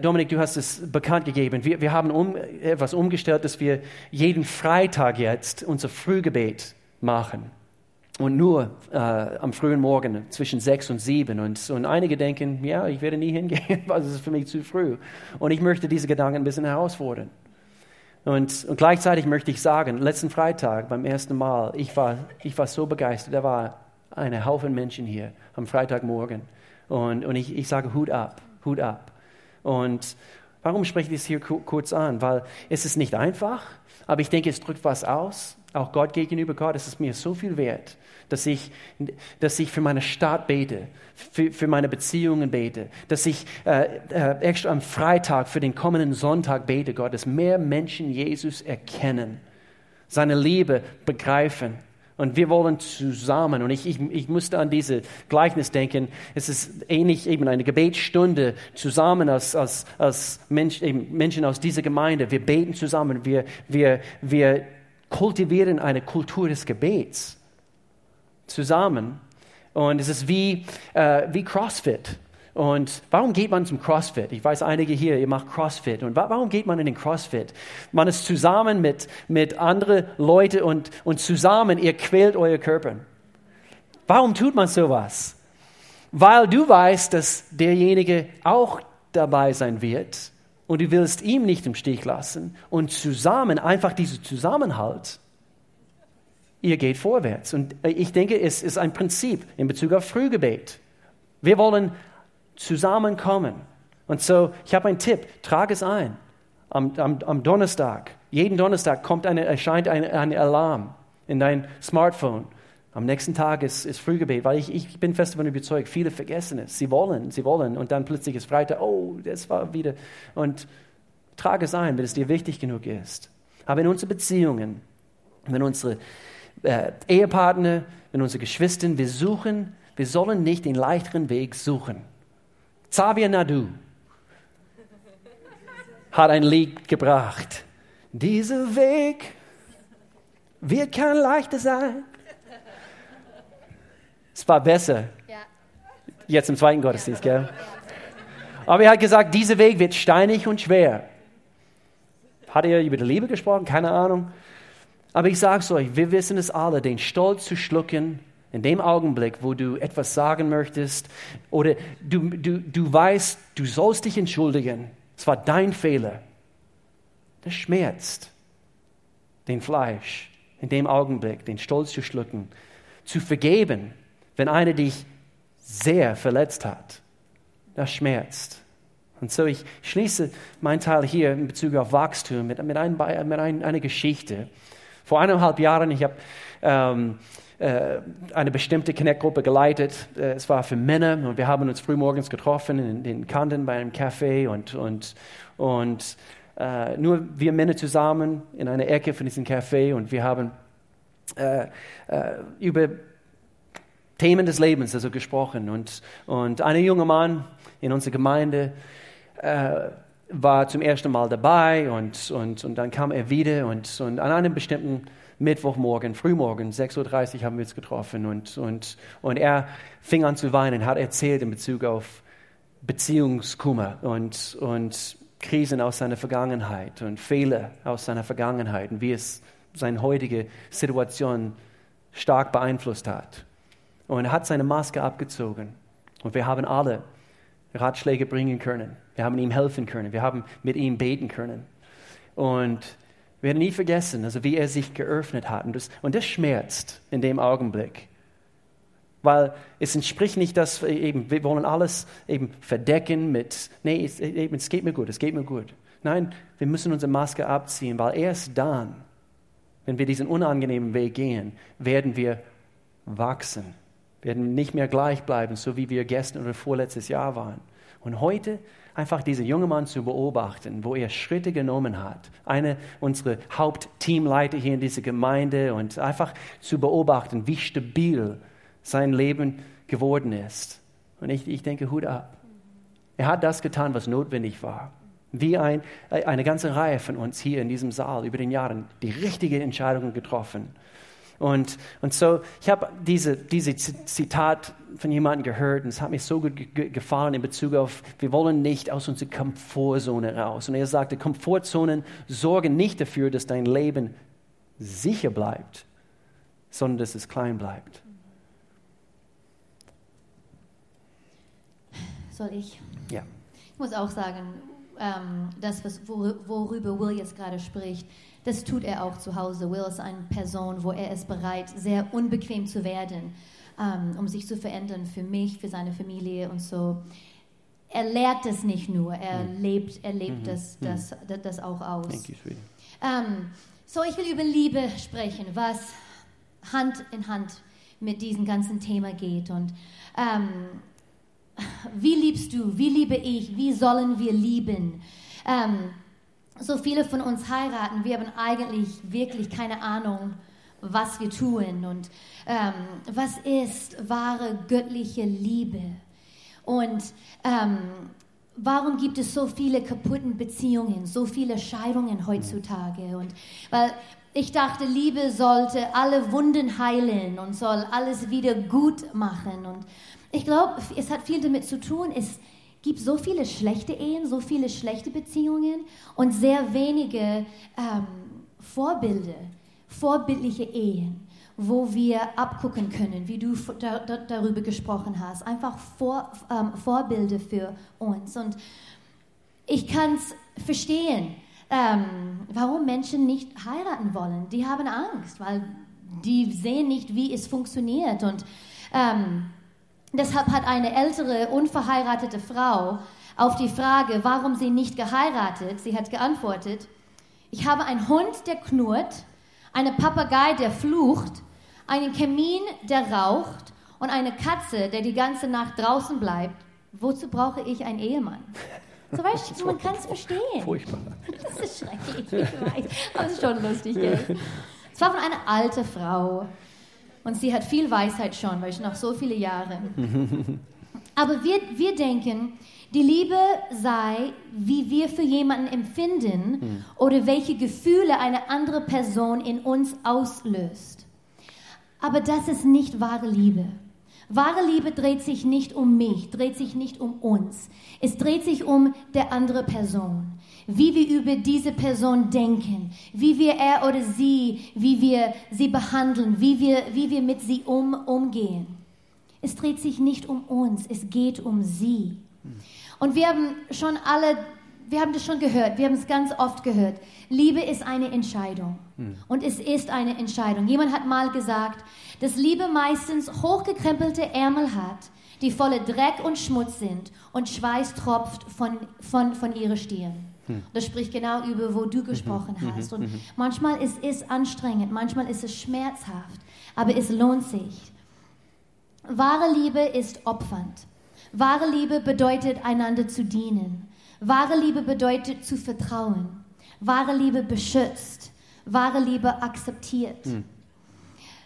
Dominik, du hast es bekannt gegeben. Wir, wir haben um, etwas umgestellt, dass wir jeden Freitag jetzt unser Frühgebet machen. Und nur äh, am frühen Morgen zwischen sechs und sieben. Und, und einige denken, ja, ich werde nie hingehen, weil es ist für mich zu früh. Und ich möchte diese Gedanken ein bisschen herausfordern. Und, und gleichzeitig möchte ich sagen, letzten Freitag beim ersten Mal, ich war, ich war so begeistert, da war ein Haufen Menschen hier am Freitagmorgen. Und, und ich, ich sage Hut ab, Hut ab. Und warum spreche ich das hier kurz an? Weil es ist nicht einfach, aber ich denke, es drückt was aus. Auch Gott gegenüber Gott, es ist mir so viel wert, dass ich, dass ich für meine Stadt bete, für, für meine Beziehungen bete, dass ich äh, äh, extra am Freitag für den kommenden Sonntag bete, Gott, dass mehr Menschen Jesus erkennen, seine Liebe begreifen. Und wir wollen zusammen, und ich, ich, ich musste an diese Gleichnis denken, es ist ähnlich eben eine Gebetsstunde zusammen als, als, als Mensch, Menschen aus dieser Gemeinde. Wir beten zusammen, wir, wir, wir kultivieren eine Kultur des Gebets zusammen. Und es ist wie, äh, wie CrossFit. Und warum geht man zum CrossFit? Ich weiß, einige hier, ihr macht CrossFit. Und warum geht man in den CrossFit? Man ist zusammen mit, mit anderen Leuten und, und zusammen, ihr quält euer Körper. Warum tut man sowas? Weil du weißt, dass derjenige auch dabei sein wird und du willst ihm nicht im Stich lassen und zusammen einfach dieser Zusammenhalt, ihr geht vorwärts. Und äh, ich denke, es ist ein Prinzip in Bezug auf Frühgebet. Wir wollen zusammenkommen. Und so, ich habe einen Tipp, trage es ein. Am, am, am Donnerstag, jeden Donnerstag kommt eine, erscheint ein, ein Alarm in dein Smartphone. Am nächsten Tag ist, ist Frühgebet, weil ich, ich bin fest davon überzeugt, viele vergessen es. Sie wollen, sie wollen und dann plötzlich ist Freitag, oh, das war wieder. Und trage es ein, wenn es dir wichtig genug ist. Aber in unseren Beziehungen, wenn unsere äh, Ehepartner, wenn unsere Geschwister, wir suchen, wir sollen nicht den leichteren Weg suchen. Xavier Nadu hat ein Lied gebracht. Dieser Weg wird kein leichter sein. Es war besser. Ja. Jetzt im zweiten Gottesdienst, ja. gell? Aber er hat gesagt, dieser Weg wird steinig und schwer. Hat er über die Liebe gesprochen? Keine Ahnung. Aber ich sage es euch, wir wissen es alle, den Stolz zu schlucken, in dem Augenblick, wo du etwas sagen möchtest oder du, du, du weißt, du sollst dich entschuldigen, es war dein Fehler, das schmerzt den Fleisch in dem Augenblick, den Stolz zu schlucken, zu vergeben, wenn einer dich sehr verletzt hat. Das schmerzt. Und so, ich schließe meinen Teil hier in Bezug auf Wachstum mit, mit, ein, mit ein, einer Geschichte. Vor eineinhalb Jahren, ich habe ähm, äh, eine bestimmte Connect-Gruppe geleitet. Äh, es war für Männer und wir haben uns frühmorgens getroffen in den Kanten bei einem Café und, und, und äh, nur wir Männer zusammen in einer Ecke von diesem Café und wir haben äh, äh, über Themen des Lebens also gesprochen. Und, und ein junger Mann in unserer Gemeinde äh, war zum ersten Mal dabei und, und, und dann kam er wieder und, und an einem bestimmten Mittwochmorgen, frühmorgen, 6.30 Uhr haben wir uns getroffen und, und, und er fing an zu weinen, hat erzählt in Bezug auf Beziehungskummer und, und Krisen aus seiner Vergangenheit und Fehler aus seiner Vergangenheit und wie es seine heutige Situation stark beeinflusst hat. Und er hat seine Maske abgezogen und wir haben alle Ratschläge bringen können. Wir haben ihm helfen können. Wir haben mit ihm beten können. Und wir werden nie vergessen, also wie er sich geöffnet hat. Und das, und das schmerzt in dem Augenblick. Weil es entspricht nicht, dass wir eben, wir wollen alles eben verdecken mit, nee, es, eben, es geht mir gut, es geht mir gut. Nein, wir müssen unsere Maske abziehen, weil erst dann, wenn wir diesen unangenehmen Weg gehen, werden wir wachsen, werden nicht mehr gleich bleiben, so wie wir gestern oder vorletztes Jahr waren. Und heute einfach diesen jungen Mann zu beobachten, wo er Schritte genommen hat. Eine unserer Hauptteamleiter hier in dieser Gemeinde und einfach zu beobachten, wie stabil sein Leben geworden ist. Und ich, ich denke, Hut ab. Er hat das getan, was notwendig war. Wie ein, eine ganze Reihe von uns hier in diesem Saal über den Jahren die richtigen Entscheidungen getroffen. Und, und so, ich habe diese, diese Zitat von jemandem gehört und es hat mir so gut gefallen in Bezug auf, wir wollen nicht aus unserer Komfortzone raus. Und er sagte, Komfortzonen sorgen nicht dafür, dass dein Leben sicher bleibt, sondern dass es klein bleibt. Soll ich? Ja. Ich muss auch sagen, ähm, das, was, worüber Will jetzt gerade spricht, das tut er auch zu Hause. Will ist eine Person, wo er ist bereit, sehr unbequem zu werden, ähm, um sich zu verändern für mich, für seine Familie und so. Er lehrt es nicht nur, er mhm. lebt, er lebt mhm. das, mhm. das, das, auch aus. Thank you, sweetie. Ähm, so, ich will über Liebe sprechen, was Hand in Hand mit diesem ganzen Thema geht. Und ähm, wie liebst du? Wie liebe ich? Wie sollen wir lieben? Ähm, so viele von uns heiraten, wir haben eigentlich wirklich keine Ahnung, was wir tun und ähm, was ist wahre göttliche Liebe. Und ähm, warum gibt es so viele kaputten Beziehungen, so viele Scheidungen heutzutage? Und weil ich dachte, Liebe sollte alle Wunden heilen und soll alles wieder gut machen. Und ich glaube, es hat viel damit zu tun, es gibt so viele schlechte Ehen, so viele schlechte Beziehungen und sehr wenige ähm, Vorbilder, vorbildliche Ehen, wo wir abgucken können, wie du da, da, darüber gesprochen hast. Einfach Vor, ähm, Vorbilder für uns. Und ich kann es verstehen, ähm, warum Menschen nicht heiraten wollen. Die haben Angst, weil die sehen nicht, wie es funktioniert. Und ähm, Deshalb hat eine ältere, unverheiratete Frau auf die Frage, warum sie nicht geheiratet, sie hat geantwortet, ich habe einen Hund, der knurrt, einen Papagei, der flucht, einen Kamin, der raucht und eine Katze, der die ganze Nacht draußen bleibt. Wozu brauche ich einen Ehemann? So weißt du, man kann es verstehen. Furchtbar. Das ist schrecklich, ich weiß. Aber es ist schon lustig, gell? Es war von einer alten Frau. Und sie hat viel Weisheit schon, weil ich noch so viele Jahre. Aber wir, wir denken, die Liebe sei, wie wir für jemanden empfinden mhm. oder welche Gefühle eine andere Person in uns auslöst. Aber das ist nicht wahre Liebe. Wahre Liebe dreht sich nicht um mich, dreht sich nicht um uns. Es dreht sich um der andere Person wie wir über diese Person denken, wie wir er oder sie, wie wir sie behandeln, wie wir, wie wir mit sie um, umgehen. Es dreht sich nicht um uns, es geht um sie. Und wir haben schon alle, wir haben das schon gehört, wir haben es ganz oft gehört. Liebe ist eine Entscheidung. Und es ist eine Entscheidung. Jemand hat mal gesagt, dass Liebe meistens hochgekrempelte Ärmel hat, die voller Dreck und Schmutz sind und Schweiß tropft von, von, von ihrer Stirn. Hm. Das spricht genau über, wo du gesprochen mhm. hast. Und mhm. manchmal ist es anstrengend, manchmal ist es schmerzhaft, aber es lohnt sich. Wahre Liebe ist opfernd. Wahre Liebe bedeutet, einander zu dienen. Wahre Liebe bedeutet, zu vertrauen. Wahre Liebe beschützt. Wahre Liebe akzeptiert. Hm.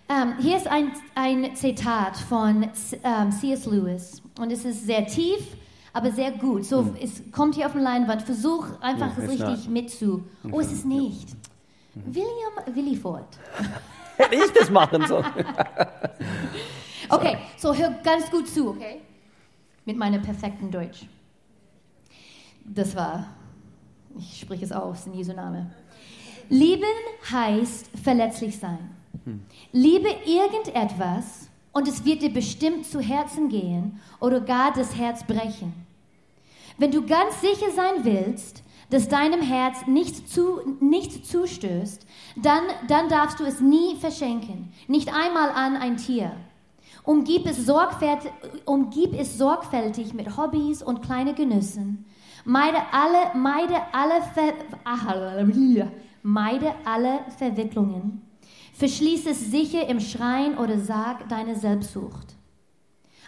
Ähm, hier ist ein, ein Zitat von ähm, C.S. Lewis und es ist sehr tief aber sehr gut. So, hm. es kommt hier auf die Leinwand. Versuch einfach ja, es richtig mitzu. Oh, es ist nicht. William Williford. Hätte ich das machen sollen. Okay, so hör ganz gut zu, okay? Mit meinem perfekten Deutsch. Das war, ich spreche es aus in Jesu Name. Lieben heißt verletzlich sein. Liebe irgendetwas und es wird dir bestimmt zu Herzen gehen oder gar das Herz brechen. Wenn du ganz sicher sein willst, dass deinem Herz nichts, zu, nichts zustößt, dann, dann darfst du es nie verschenken, nicht einmal an ein Tier. Umgib es, sorgfältig, umgib es sorgfältig mit Hobbys und kleinen Genüssen. Meide alle, meide alle, Ver, meide alle Verwicklungen. Verschließ es sicher im Schrein oder Sarg deiner Selbstsucht.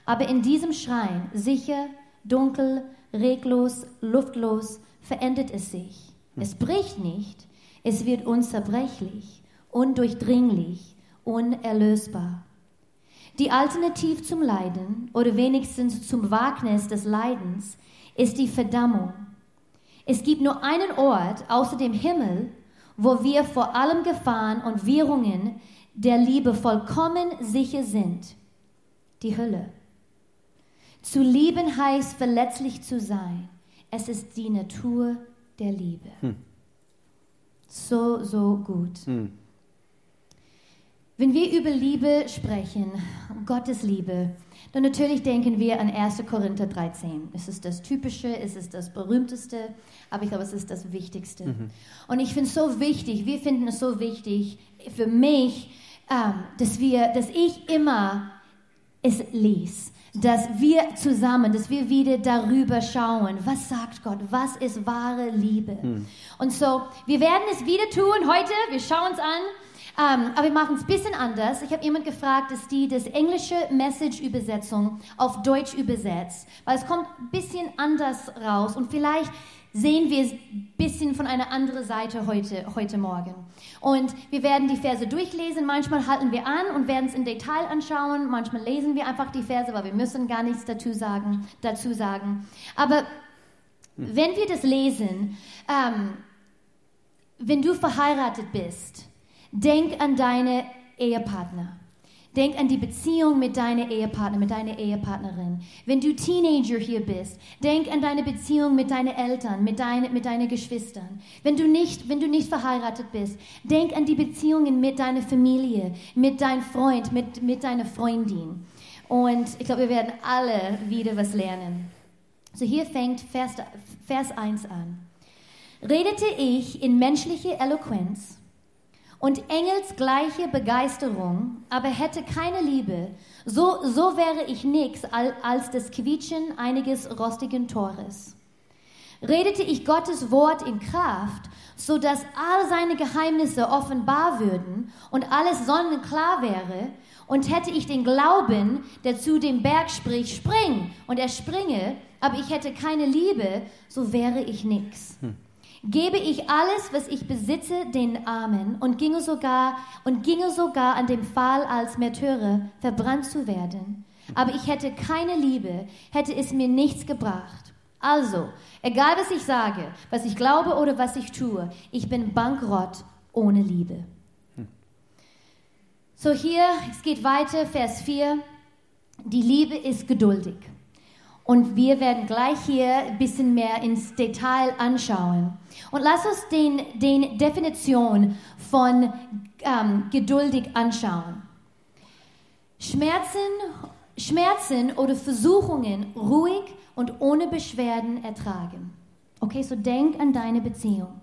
Aber in diesem Schrein, sicher, dunkel, reglos, luftlos, verändert es sich. Es bricht nicht, es wird unzerbrechlich, undurchdringlich, unerlösbar. Die Alternative zum Leiden oder wenigstens zum Wagnis des Leidens ist die Verdammung. Es gibt nur einen Ort außer dem Himmel, wo wir vor allem Gefahren und Wirrungen der Liebe vollkommen sicher sind. Die Hölle. Zu lieben heißt verletzlich zu sein. Es ist die Natur der Liebe. Hm. So, so gut. Hm. Wenn wir über Liebe sprechen, Gottes Liebe, dann natürlich denken wir an 1. Korinther 13. Es ist das Typische, es ist das Berühmteste, aber ich glaube, es ist das Wichtigste. Mhm. Und ich finde es so wichtig, wir finden es so wichtig für mich, ähm, dass, wir, dass ich immer es lese dass wir zusammen, dass wir wieder darüber schauen, was sagt Gott, was ist wahre Liebe. Hm. Und so, wir werden es wieder tun heute, wir schauen es an. Um, ähm, aber wir machen es ein bisschen anders. Ich habe jemand gefragt, dass die das englische Message-Übersetzung auf Deutsch übersetzt, weil es kommt ein bisschen anders raus und vielleicht sehen wir es ein bisschen von einer anderen Seite heute, heute Morgen. Und wir werden die Verse durchlesen. Manchmal halten wir an und werden es in Detail anschauen. Manchmal lesen wir einfach die Verse, weil wir müssen gar nichts dazu sagen. Dazu sagen. Aber hm. wenn wir das lesen, ähm, wenn du verheiratet bist, denk an deine Ehepartner. Denk an die Beziehung mit deiner Ehepartner, mit deiner Ehepartnerin. Wenn du Teenager hier bist, denk an deine Beziehung mit deinen Eltern, mit, deine, mit deinen Geschwistern. Wenn du, nicht, wenn du nicht verheiratet bist, denk an die Beziehungen mit deiner Familie, mit deinem Freund, mit, mit deiner Freundin. Und ich glaube, wir werden alle wieder was lernen. So hier fängt Vers, Vers 1 an. Redete ich in menschlicher Eloquenz und engelsgleiche Begeisterung, aber hätte keine Liebe, so, so wäre ich nichts als das Quietschen einiges rostigen Tores. Redete ich Gottes Wort in Kraft, so dass all seine Geheimnisse offenbar würden und alles sonnenklar wäre, und hätte ich den Glauben, der zu dem Berg spricht, spring, und er springe, aber ich hätte keine Liebe, so wäre ich nichts. Hm gebe ich alles, was ich besitze, den Armen und ginge sogar und ginge sogar an dem Fall als Märtyrer verbrannt zu werden. Aber ich hätte keine Liebe, hätte es mir nichts gebracht. Also, egal was ich sage, was ich glaube oder was ich tue, ich bin bankrott ohne Liebe. So hier, es geht weiter, Vers 4. Die Liebe ist geduldig. Und wir werden gleich hier ein bisschen mehr ins Detail anschauen. Und lass uns den, den Definition von ähm, geduldig anschauen. Schmerzen, Schmerzen oder Versuchungen ruhig und ohne Beschwerden ertragen. Okay, so denk an deine Beziehung.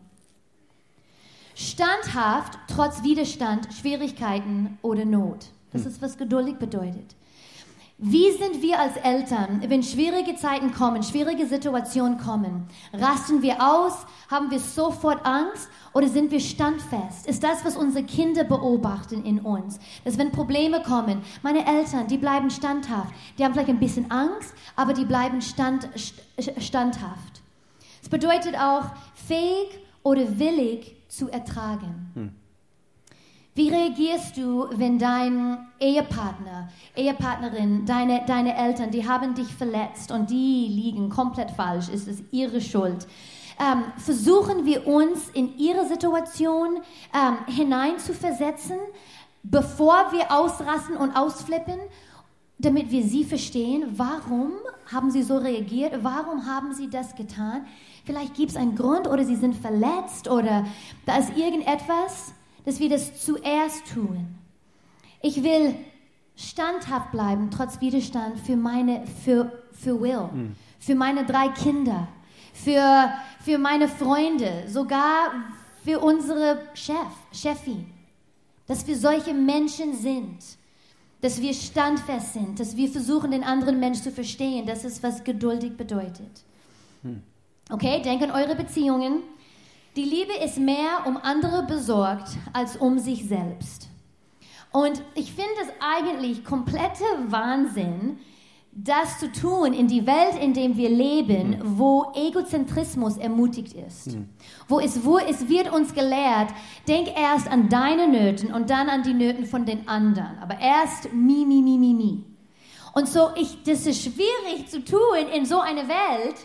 Standhaft trotz Widerstand, Schwierigkeiten oder Not. Das hm. ist, was geduldig bedeutet. Wie sind wir als Eltern, wenn schwierige Zeiten kommen, schwierige Situationen kommen? Rasten wir aus? Haben wir sofort Angst? Oder sind wir standfest? Ist das, was unsere Kinder beobachten in uns? Dass wenn Probleme kommen, meine Eltern, die bleiben standhaft. Die haben vielleicht ein bisschen Angst, aber die bleiben stand, standhaft. Es bedeutet auch, fähig oder willig zu ertragen. Hm. Wie reagierst du, wenn dein Ehepartner, Ehepartnerin, deine, deine Eltern, die haben dich verletzt und die liegen komplett falsch, ist es ihre Schuld. ähm, versuchen wir uns in ihre Situation ähm, hineinzuversetzen, bevor wir ausrasten und ausflippen, damit wir sie verstehen, warum haben sie so reagiert, warum haben sie das getan. Vielleicht gibt es einen Grund oder sie sind verletzt oder da ist irgendetwas, dass wir das zuerst tun. Ich will standhaft bleiben, trotz Widerstand für meine, für, für Will, mhm. für meine drei Kinder, für, für meine Freunde, sogar für unsere Chef, Chefin. Dass wir solche Menschen sind, dass wir standfest sind, dass wir versuchen, den anderen Menschen zu verstehen. Das ist, was geduldig bedeutet. Mhm. Okay, denkt an eure Beziehungen. Die Liebe ist mehr um andere besorgt als um sich selbst. Und ich finde es eigentlich kompletter Wahnsinn, das zu tun in die Welt, in der wir leben, mhm. wo Egozentrismus ermutigt ist. Mhm. Wo, es, wo es wird uns gelehrt, denk erst an deine Nöten und dann an die Nöten von den anderen. Aber erst mi, mi, mi, mi, mi. Und so, ich, das ist schwierig zu tun in so einer Welt,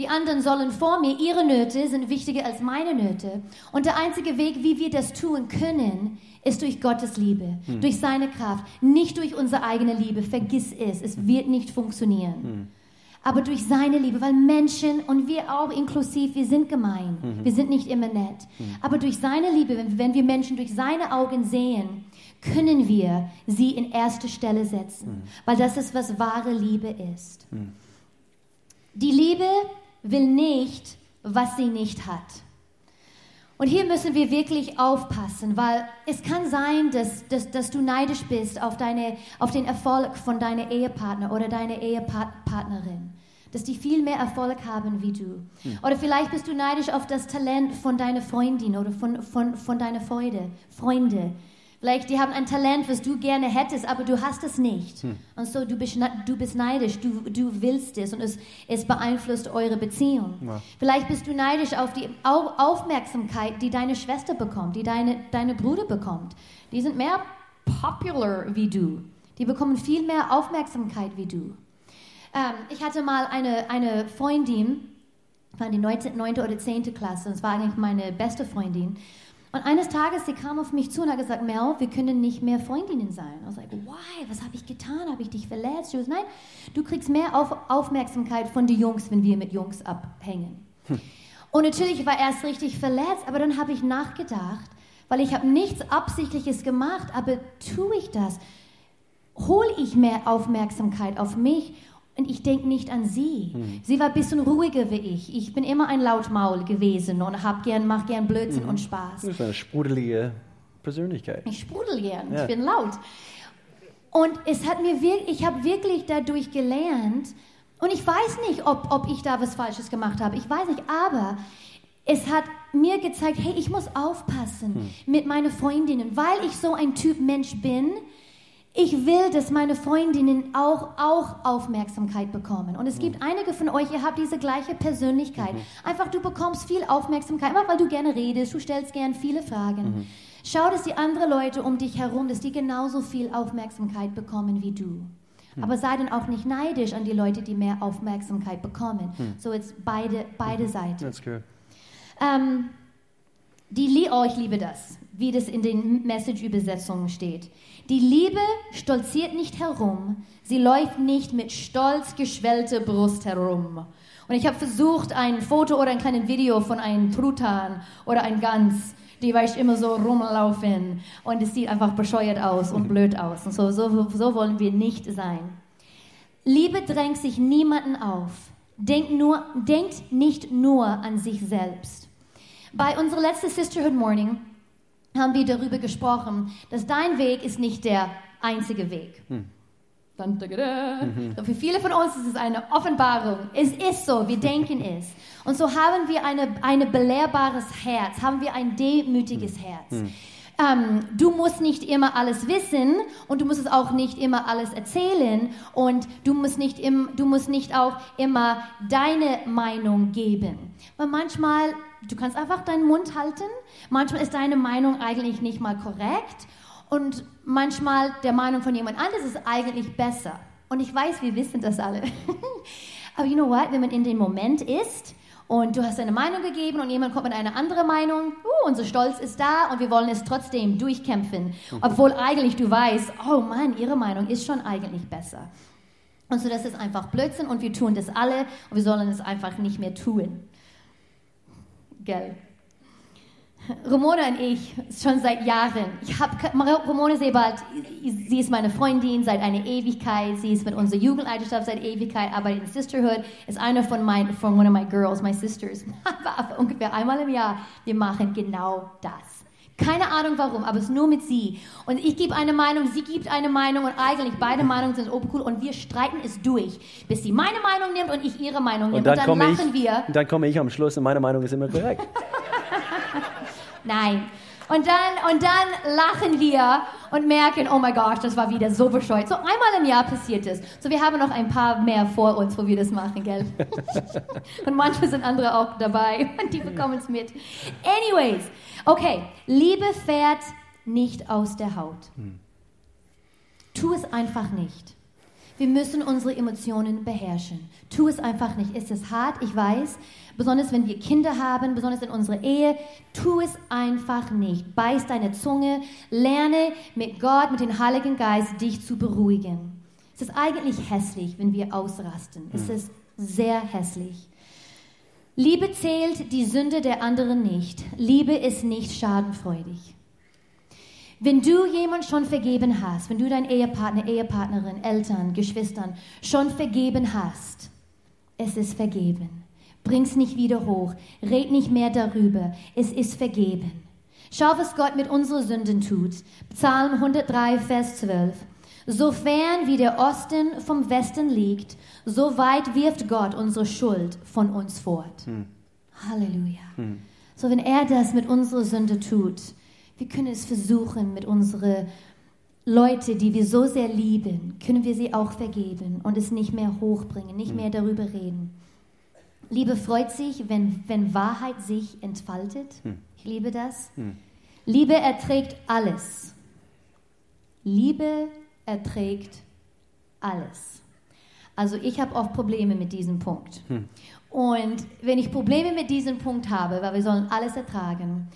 die anderen sollen vor mir, ihre Nöte sind wichtiger als meine Nöte. Und der einzige Weg, wie wir das tun können, ist durch Gottes Liebe, hm. durch seine Kraft, nicht durch unsere eigene Liebe. Vergiss es, es wird nicht funktionieren. Hm. Aber durch seine Liebe, weil Menschen und wir auch inklusiv, wir sind gemein, mhm. wir sind nicht immer nett. Mhm. Aber durch seine Liebe, wenn, wenn, wir Menschen durch seine Augen sehen, können wir sie in erste Stelle setzen, mhm. weil das ist, was wahre Liebe ist. Hm. Die Liebe will nicht, was sie nicht hat. Und hier müssen wir wirklich aufpassen, weil es kann sein, dass, dass, dass du neidisch bist auf, deine, auf den Erfolg von deinem Ehepartner oder deiner Ehepartnerin. Dass die viel mehr Erfolg haben wie du. Hm. Oder vielleicht bist du neidisch auf das Talent von deiner Freundin oder von, von, von deiner Freude, Freunde. Vielleicht die haben ein Talent, was du gerne hättest, aber du hast es nicht. Hm. Und so du bist, du bist neidisch, du, du willst es und es, es beeinflusst eure Beziehung. Ja. Vielleicht bist du neidisch auf die Aufmerksamkeit, die deine Schwester bekommt, die deine, deine Bruder bekommt. Die sind mehr popular wie du. Die bekommen viel mehr Aufmerksamkeit wie du. Ähm, ich hatte mal eine, eine Freundin, war die 9. oder 10. Klasse, und es war eigentlich meine beste Freundin. Und eines Tages, sie kam auf mich zu und hat gesagt, Mel, wir können nicht mehr Freundinnen sein. Ich was like, why? Was habe ich getan? Habe ich dich verletzt? Was, nein, du kriegst mehr auf Aufmerksamkeit von den Jungs, wenn wir mit Jungs abhängen. Hm. Und natürlich war er erst richtig verletzt, aber dann habe ich nachgedacht, weil ich habe nichts Absichtliches gemacht, aber tue ich das? Hole ich mehr Aufmerksamkeit auf mich ich denke nicht an sie. Mhm. Sie war ein bisschen ruhiger wie ich. Ich bin immer ein Lautmaul gewesen und hab gern, mach gern Blödsinn mhm. und Spaß. Das ist eine sprudelige Persönlichkeit. Ich sprudel gern, ja. ich bin laut. Und es hat mir wirklich, ich habe wirklich dadurch gelernt, und ich weiß nicht, ob, ob ich da was Falsches gemacht habe. Ich weiß nicht, aber es hat mir gezeigt, hey, ich muss aufpassen hm. mit meinen Freundinnen, weil ich so ein Typ Mensch bin ich will, dass meine Freundinnen auch, auch Aufmerksamkeit bekommen. Und es gibt mhm. einige von euch, ihr habt diese gleiche Persönlichkeit. Mhm. Einfach, du bekommst viel Aufmerksamkeit, einfach weil du gerne redest, du stellst gern viele Fragen. Mhm. Schau, dass die anderen Leute um dich herum, dass die genauso viel Aufmerksamkeit bekommen wie du. Mhm. Aber sei dann auch nicht neidisch an die Leute, die mehr Aufmerksamkeit bekommen. Mhm. So jetzt beide, beide mhm. Seiten. That's good. Ähm, die, oh, ich liebe das, wie das in den Message-Übersetzungen steht. Die Liebe stolziert nicht herum, sie läuft nicht mit stolz geschwellter Brust herum. Und ich habe versucht, ein Foto oder ein kleines Video von einem Truthahn oder einem Gans, die weiß immer so rumlaufen und es sieht einfach bescheuert aus und blöd aus. Und so, so, so wollen wir nicht sein. Liebe drängt sich niemanden auf. Denkt, nur, denkt nicht nur an sich selbst. Bei unserer letzten Sisterhood Morning haben wir darüber gesprochen, dass dein Weg ist nicht der einzige Weg. Hm. Mhm. Für viele von uns ist es eine Offenbarung. Es ist so, wir denken es. Und so haben wir eine, ein belehrbares Herz, haben wir ein demütiges hm. Herz. Hm. Ähm, du musst nicht immer alles wissen und du musst es auch nicht immer alles erzählen und du musst nicht, im, du musst nicht auch immer deine Meinung geben. Weil manchmal Du kannst einfach deinen Mund halten. Manchmal ist deine Meinung eigentlich nicht mal korrekt und manchmal der Meinung von jemand anderes ist eigentlich besser. Und ich weiß, wir wissen das alle. Aber you know what? Wenn man in dem Moment ist und du hast deine Meinung gegeben und jemand kommt mit einer anderen Meinung. Uh, unser Stolz ist da und wir wollen es trotzdem durchkämpfen, obwohl eigentlich du weißt, oh Mann, ihre Meinung ist schon eigentlich besser. Und so, das ist einfach Blödsinn und wir tun das alle und wir sollen es einfach nicht mehr tun. Gell? Ramona und ich schon seit Jahren. Ich habe Ramona Sebald, sie ist meine Freundin seit einer Ewigkeit. Sie ist mit unserer Jugendleiterschaft seit Ewigkeit, arbeitet in Sisterhood, ist eine von meinen, von one of my girls, my sisters. ungefähr einmal im Jahr. Wir machen genau das. Keine Ahnung warum, aber es ist nur mit sie. Und ich gebe eine Meinung, sie gibt eine Meinung und eigentlich beide Meinungen sind obercool und wir streiten es durch, bis sie meine Meinung nimmt und ich ihre Meinung nehme. Und dann, und dann lachen ich, wir. Und dann komme ich am Schluss und meine Meinung ist immer korrekt. Nein. Und dann, und dann lachen wir und merken, oh mein Gott, das war wieder so bescheuert. So einmal im Jahr passiert es. So wir haben noch ein paar mehr vor uns, wo wir das machen, gell? und manchmal sind andere auch dabei und die bekommen es mit. Anyways, okay, Liebe fährt nicht aus der Haut. Tu es einfach nicht. Wir müssen unsere Emotionen beherrschen. Tu es einfach nicht. Es ist hart, ich weiß. Besonders wenn wir Kinder haben, besonders in unserer Ehe. Tu es einfach nicht. Beiß deine Zunge. Lerne mit Gott, mit dem Heiligen Geist, dich zu beruhigen. Es ist eigentlich hässlich, wenn wir ausrasten. Es ist sehr hässlich. Liebe zählt die Sünde der anderen nicht. Liebe ist nicht schadenfreudig. Wenn du jemand schon vergeben hast, wenn du dein Ehepartner, Ehepartnerin, Eltern, Geschwistern schon vergeben hast, es ist vergeben. Bring's nicht wieder hoch. Red nicht mehr darüber. Es ist vergeben. Schau, was Gott mit unseren Sünden tut. Psalm 103, Vers 12. So fern wie der Osten vom Westen liegt, so weit wirft Gott unsere Schuld von uns fort. Hm. Halleluja. Hm. So, wenn er das mit unserer Sünde tut, wir können es versuchen mit unseren Leuten, die wir so sehr lieben, können wir sie auch vergeben und es nicht mehr hochbringen, nicht mehr darüber reden. Liebe freut sich, wenn, wenn Wahrheit sich entfaltet. Hm. Ich liebe das. Hm. Liebe erträgt alles. Liebe erträgt alles. Also ich habe oft Probleme mit diesem Punkt. Hm. Und wenn ich Probleme mit diesem Punkt habe, weil wir sollen alles ertragen,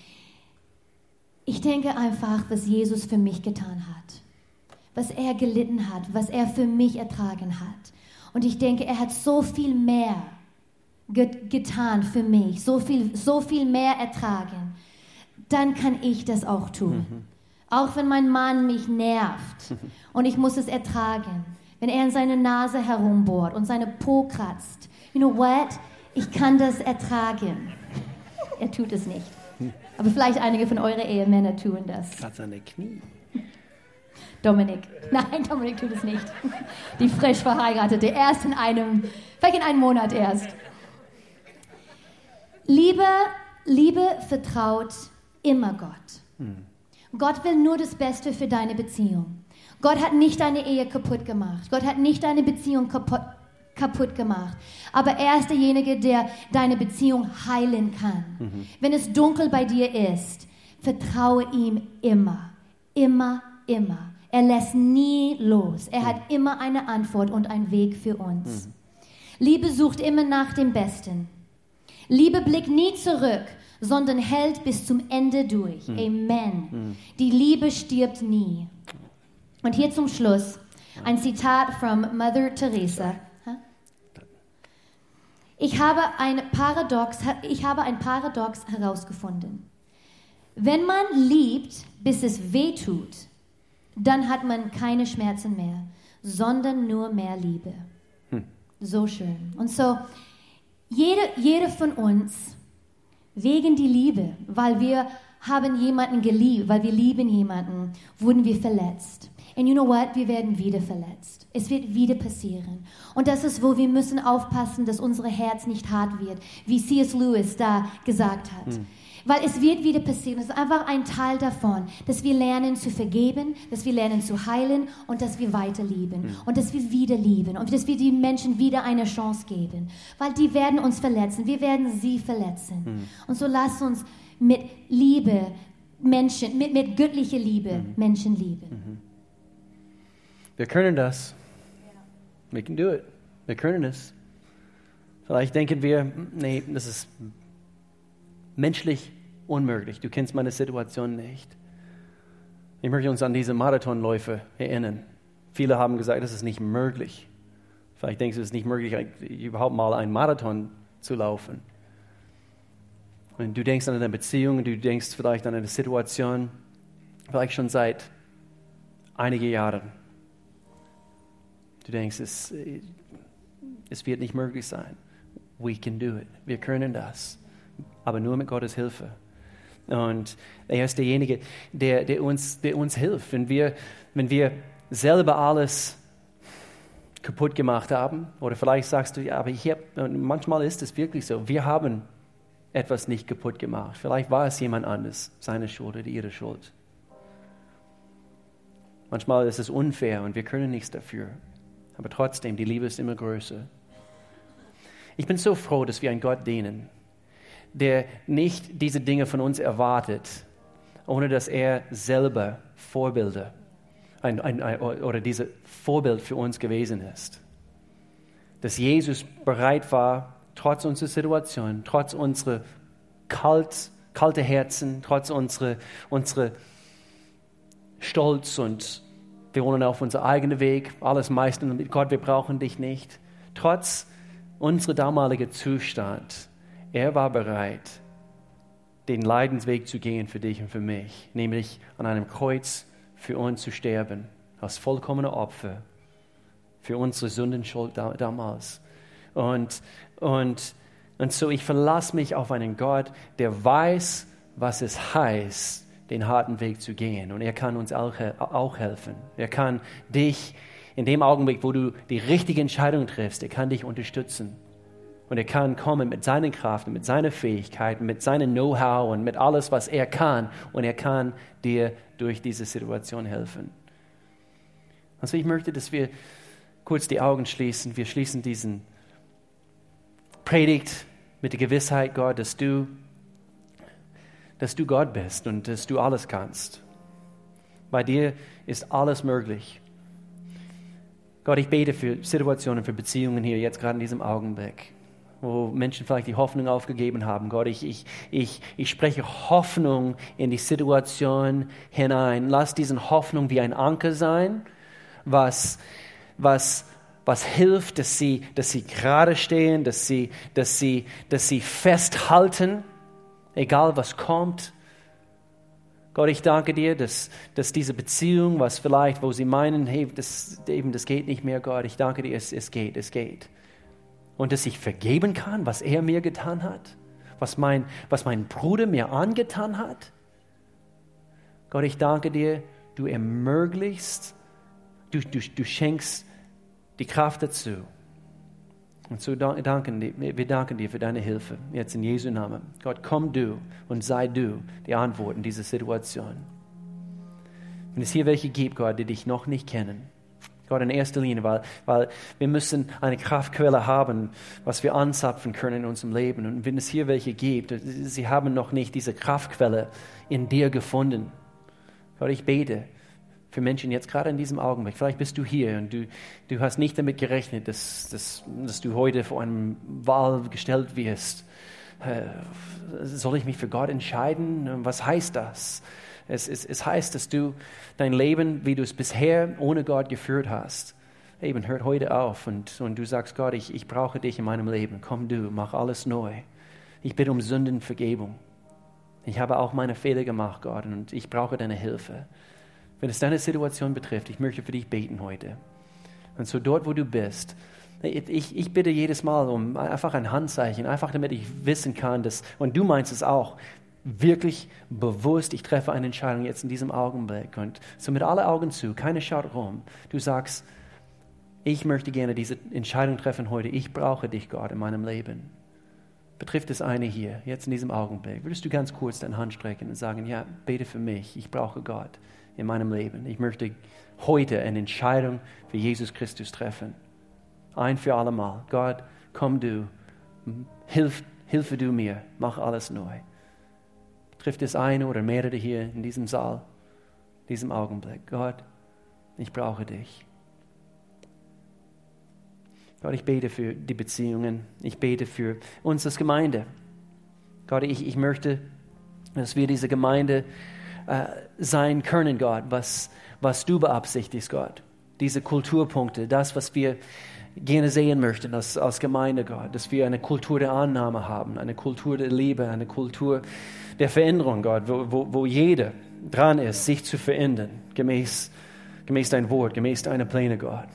ich denke einfach, was Jesus für mich getan hat, was er gelitten hat, was er für mich ertragen hat. Und ich denke, er hat so viel mehr get getan für mich, so viel, so viel mehr ertragen. Dann kann ich das auch tun. Mhm. Auch wenn mein Mann mich nervt und ich muss es ertragen. Wenn er in seine Nase herumbohrt und seine Po kratzt. You know what? Ich kann das ertragen. Er tut es nicht. Aber vielleicht einige von euren Ehemänner tun das. Gerade seine Knie. Dominik. Nein, Dominik tut es nicht. Die frisch verheiratete, erst in einem, vielleicht in einem Monat erst. Liebe, Liebe vertraut immer Gott. Hm. Gott will nur das Beste für deine Beziehung. Gott hat nicht deine Ehe kaputt gemacht. Gott hat nicht deine Beziehung kaputt, kaputt gemacht. Aber er ist derjenige, der deine Beziehung heilen kann. Mhm. Wenn es dunkel bei dir ist, vertraue ihm immer, immer, immer. Er lässt nie los. Er mhm. hat immer eine Antwort und einen Weg für uns. Mhm. Liebe sucht immer nach dem Besten. Liebe blickt nie zurück, sondern hält bis zum Ende durch. Mhm. Amen. Mhm. Die Liebe stirbt nie. Und hier zum Schluss ein Zitat von Mother Teresa. Ich habe ein Paradox, ich habe ein Paradox herausgefunden. Wenn man liebt, bis es weh tut, dann hat man keine Schmerzen mehr, sondern nur mehr Liebe. Hm. So schön. Und so, jede, jede von uns, wegen die Liebe, weil wir haben jemanden geliebt, weil wir lieben jemanden, wurden wir verletzt. And you know what? Wir werden wieder verletzt. Es wird wieder passieren. Und das ist, wo wir müssen aufpassen, dass unser Herz nicht hart wird, wie C.S. Lewis da gesagt hat. Hm. Weil es wird wieder passieren. Es ist einfach ein Teil davon, dass wir lernen zu vergeben, dass wir lernen zu heilen und dass wir weiter lieben hm. und dass wir wieder lieben und dass wir den Menschen wieder eine Chance geben. Weil die werden uns verletzen. Wir werden sie verletzen. Hm. Und so lasst uns mit Liebe Menschen, mit, mit göttlicher Liebe hm. Menschen lieben. Wir können das. We can do it. Wir können es. Vielleicht denken wir, nee, das ist menschlich unmöglich. Du kennst meine Situation nicht. Ich möchte uns an diese Marathonläufe erinnern. Viele haben gesagt, das ist nicht möglich. Vielleicht denkst du, es ist nicht möglich, überhaupt mal einen Marathon zu laufen. Und du denkst an eine Beziehung, du denkst vielleicht an eine Situation, vielleicht schon seit einigen Jahren. Du denkst, es, es wird nicht möglich sein. We can do it. Wir können das. Aber nur mit Gottes Hilfe. Und er ist derjenige, der, der, uns, der uns hilft. Wenn wir, wenn wir selber alles kaputt gemacht haben, oder vielleicht sagst du, ja, aber ich hab, manchmal ist es wirklich so, wir haben etwas nicht kaputt gemacht. Vielleicht war es jemand anderes, seine Schuld oder ihre Schuld. Manchmal ist es unfair und wir können nichts dafür. Aber trotzdem, die Liebe ist immer größer. Ich bin so froh, dass wir einen Gott dienen, der nicht diese Dinge von uns erwartet, ohne dass er selber Vorbilder ein, ein, ein, oder diese Vorbild für uns gewesen ist. Dass Jesus bereit war, trotz unserer Situation, trotz unserer kalt, kalte Herzen, trotz unserer, unserer Stolz und wir wollen auf unseren eigenen Weg alles meistern mit Gott, wir brauchen dich nicht. Trotz unserer damaligen Zustand, er war bereit, den Leidensweg zu gehen für dich und für mich, nämlich an einem Kreuz für uns zu sterben, als vollkommener Opfer für unsere Sündenschuld damals. Und, und, und so ich verlasse mich auf einen Gott, der weiß, was es heißt, den harten Weg zu gehen. Und er kann uns auch, auch helfen. Er kann dich in dem Augenblick, wo du die richtige Entscheidung triffst, er kann dich unterstützen. Und er kann kommen mit seiner Kraft, mit seinen Fähigkeiten, mit seinem Know-how und mit alles, was er kann. Und er kann dir durch diese Situation helfen. Also ich möchte, dass wir kurz die Augen schließen. Wir schließen diesen Predigt mit der Gewissheit, Gott, dass du, dass du Gott bist und dass du alles kannst. Bei dir ist alles möglich. Gott, ich bete für Situationen, für Beziehungen hier jetzt gerade in diesem Augenblick wo Menschen vielleicht die Hoffnung aufgegeben haben. Gott, ich, ich, ich, ich spreche Hoffnung in die Situation hinein. Lass diesen Hoffnung wie ein Anker sein, was, was, was hilft, dass sie, dass sie gerade stehen, dass sie, dass, sie, dass sie festhalten, egal was kommt. Gott, ich danke dir, dass, dass diese Beziehung, was vielleicht, wo sie meinen, hey, das, eben, das geht nicht mehr, Gott, ich danke dir, es, es geht, es geht und dass ich vergeben kann, was er mir getan hat, was mein, was mein Bruder mir angetan hat. Gott, ich danke dir, du ermöglichst, du, du, du schenkst die Kraft dazu. Und so danken, wir danken dir für deine Hilfe, jetzt in Jesu Namen. Gott, komm du und sei du die Antwort in dieser Situation. Wenn es hier welche gibt, Gott, die dich noch nicht kennen, Gott in erster Linie, weil, weil wir müssen eine Kraftquelle haben, was wir anzapfen können in unserem Leben. Und wenn es hier welche gibt, sie haben noch nicht diese Kraftquelle in dir gefunden. Gott, ich bete für Menschen jetzt gerade in diesem Augenblick. Vielleicht bist du hier und du, du hast nicht damit gerechnet, dass, dass, dass du heute vor einem Wahl gestellt wirst. Äh, soll ich mich für Gott entscheiden? Was heißt das? Es, es, es heißt, dass du dein Leben, wie du es bisher ohne Gott geführt hast, eben hört heute auf und, und du sagst, Gott, ich, ich brauche dich in meinem Leben. Komm du, mach alles neu. Ich bitte um Sündenvergebung. Ich habe auch meine Fehler gemacht, Gott, und ich brauche deine Hilfe. Wenn es deine Situation betrifft, ich möchte für dich beten heute. Und so dort, wo du bist, ich, ich bitte jedes Mal um einfach ein Handzeichen, einfach damit ich wissen kann, dass, und du meinst es auch, wirklich bewusst, ich treffe eine Entscheidung jetzt in diesem Augenblick und so mit alle Augen zu, keine schaut rum. Du sagst, ich möchte gerne diese Entscheidung treffen heute. Ich brauche dich, Gott, in meinem Leben. Betrifft es eine hier, jetzt in diesem Augenblick? Würdest du ganz kurz deine Hand strecken und sagen, ja, bete für mich. Ich brauche Gott in meinem Leben. Ich möchte heute eine Entscheidung für Jesus Christus treffen. Ein für alle Mal. Gott, komm du, hilf, hilfe du mir, mach alles neu trifft es eine oder mehrere hier in diesem Saal, in diesem Augenblick. Gott, ich brauche dich. Gott, ich bete für die Beziehungen. Ich bete für uns als Gemeinde. Gott, ich, ich möchte, dass wir diese Gemeinde äh, sein können, Gott, was, was du beabsichtigst, Gott. Diese Kulturpunkte, das, was wir gerne sehen möchten als, als Gemeinde, Gott, dass wir eine Kultur der Annahme haben, eine Kultur der Liebe, eine Kultur der Veränderung, Gott, wo, wo, wo jeder dran ist, sich zu verändern, gemäß, gemäß dein Wort, gemäß deiner Pläne, Gott.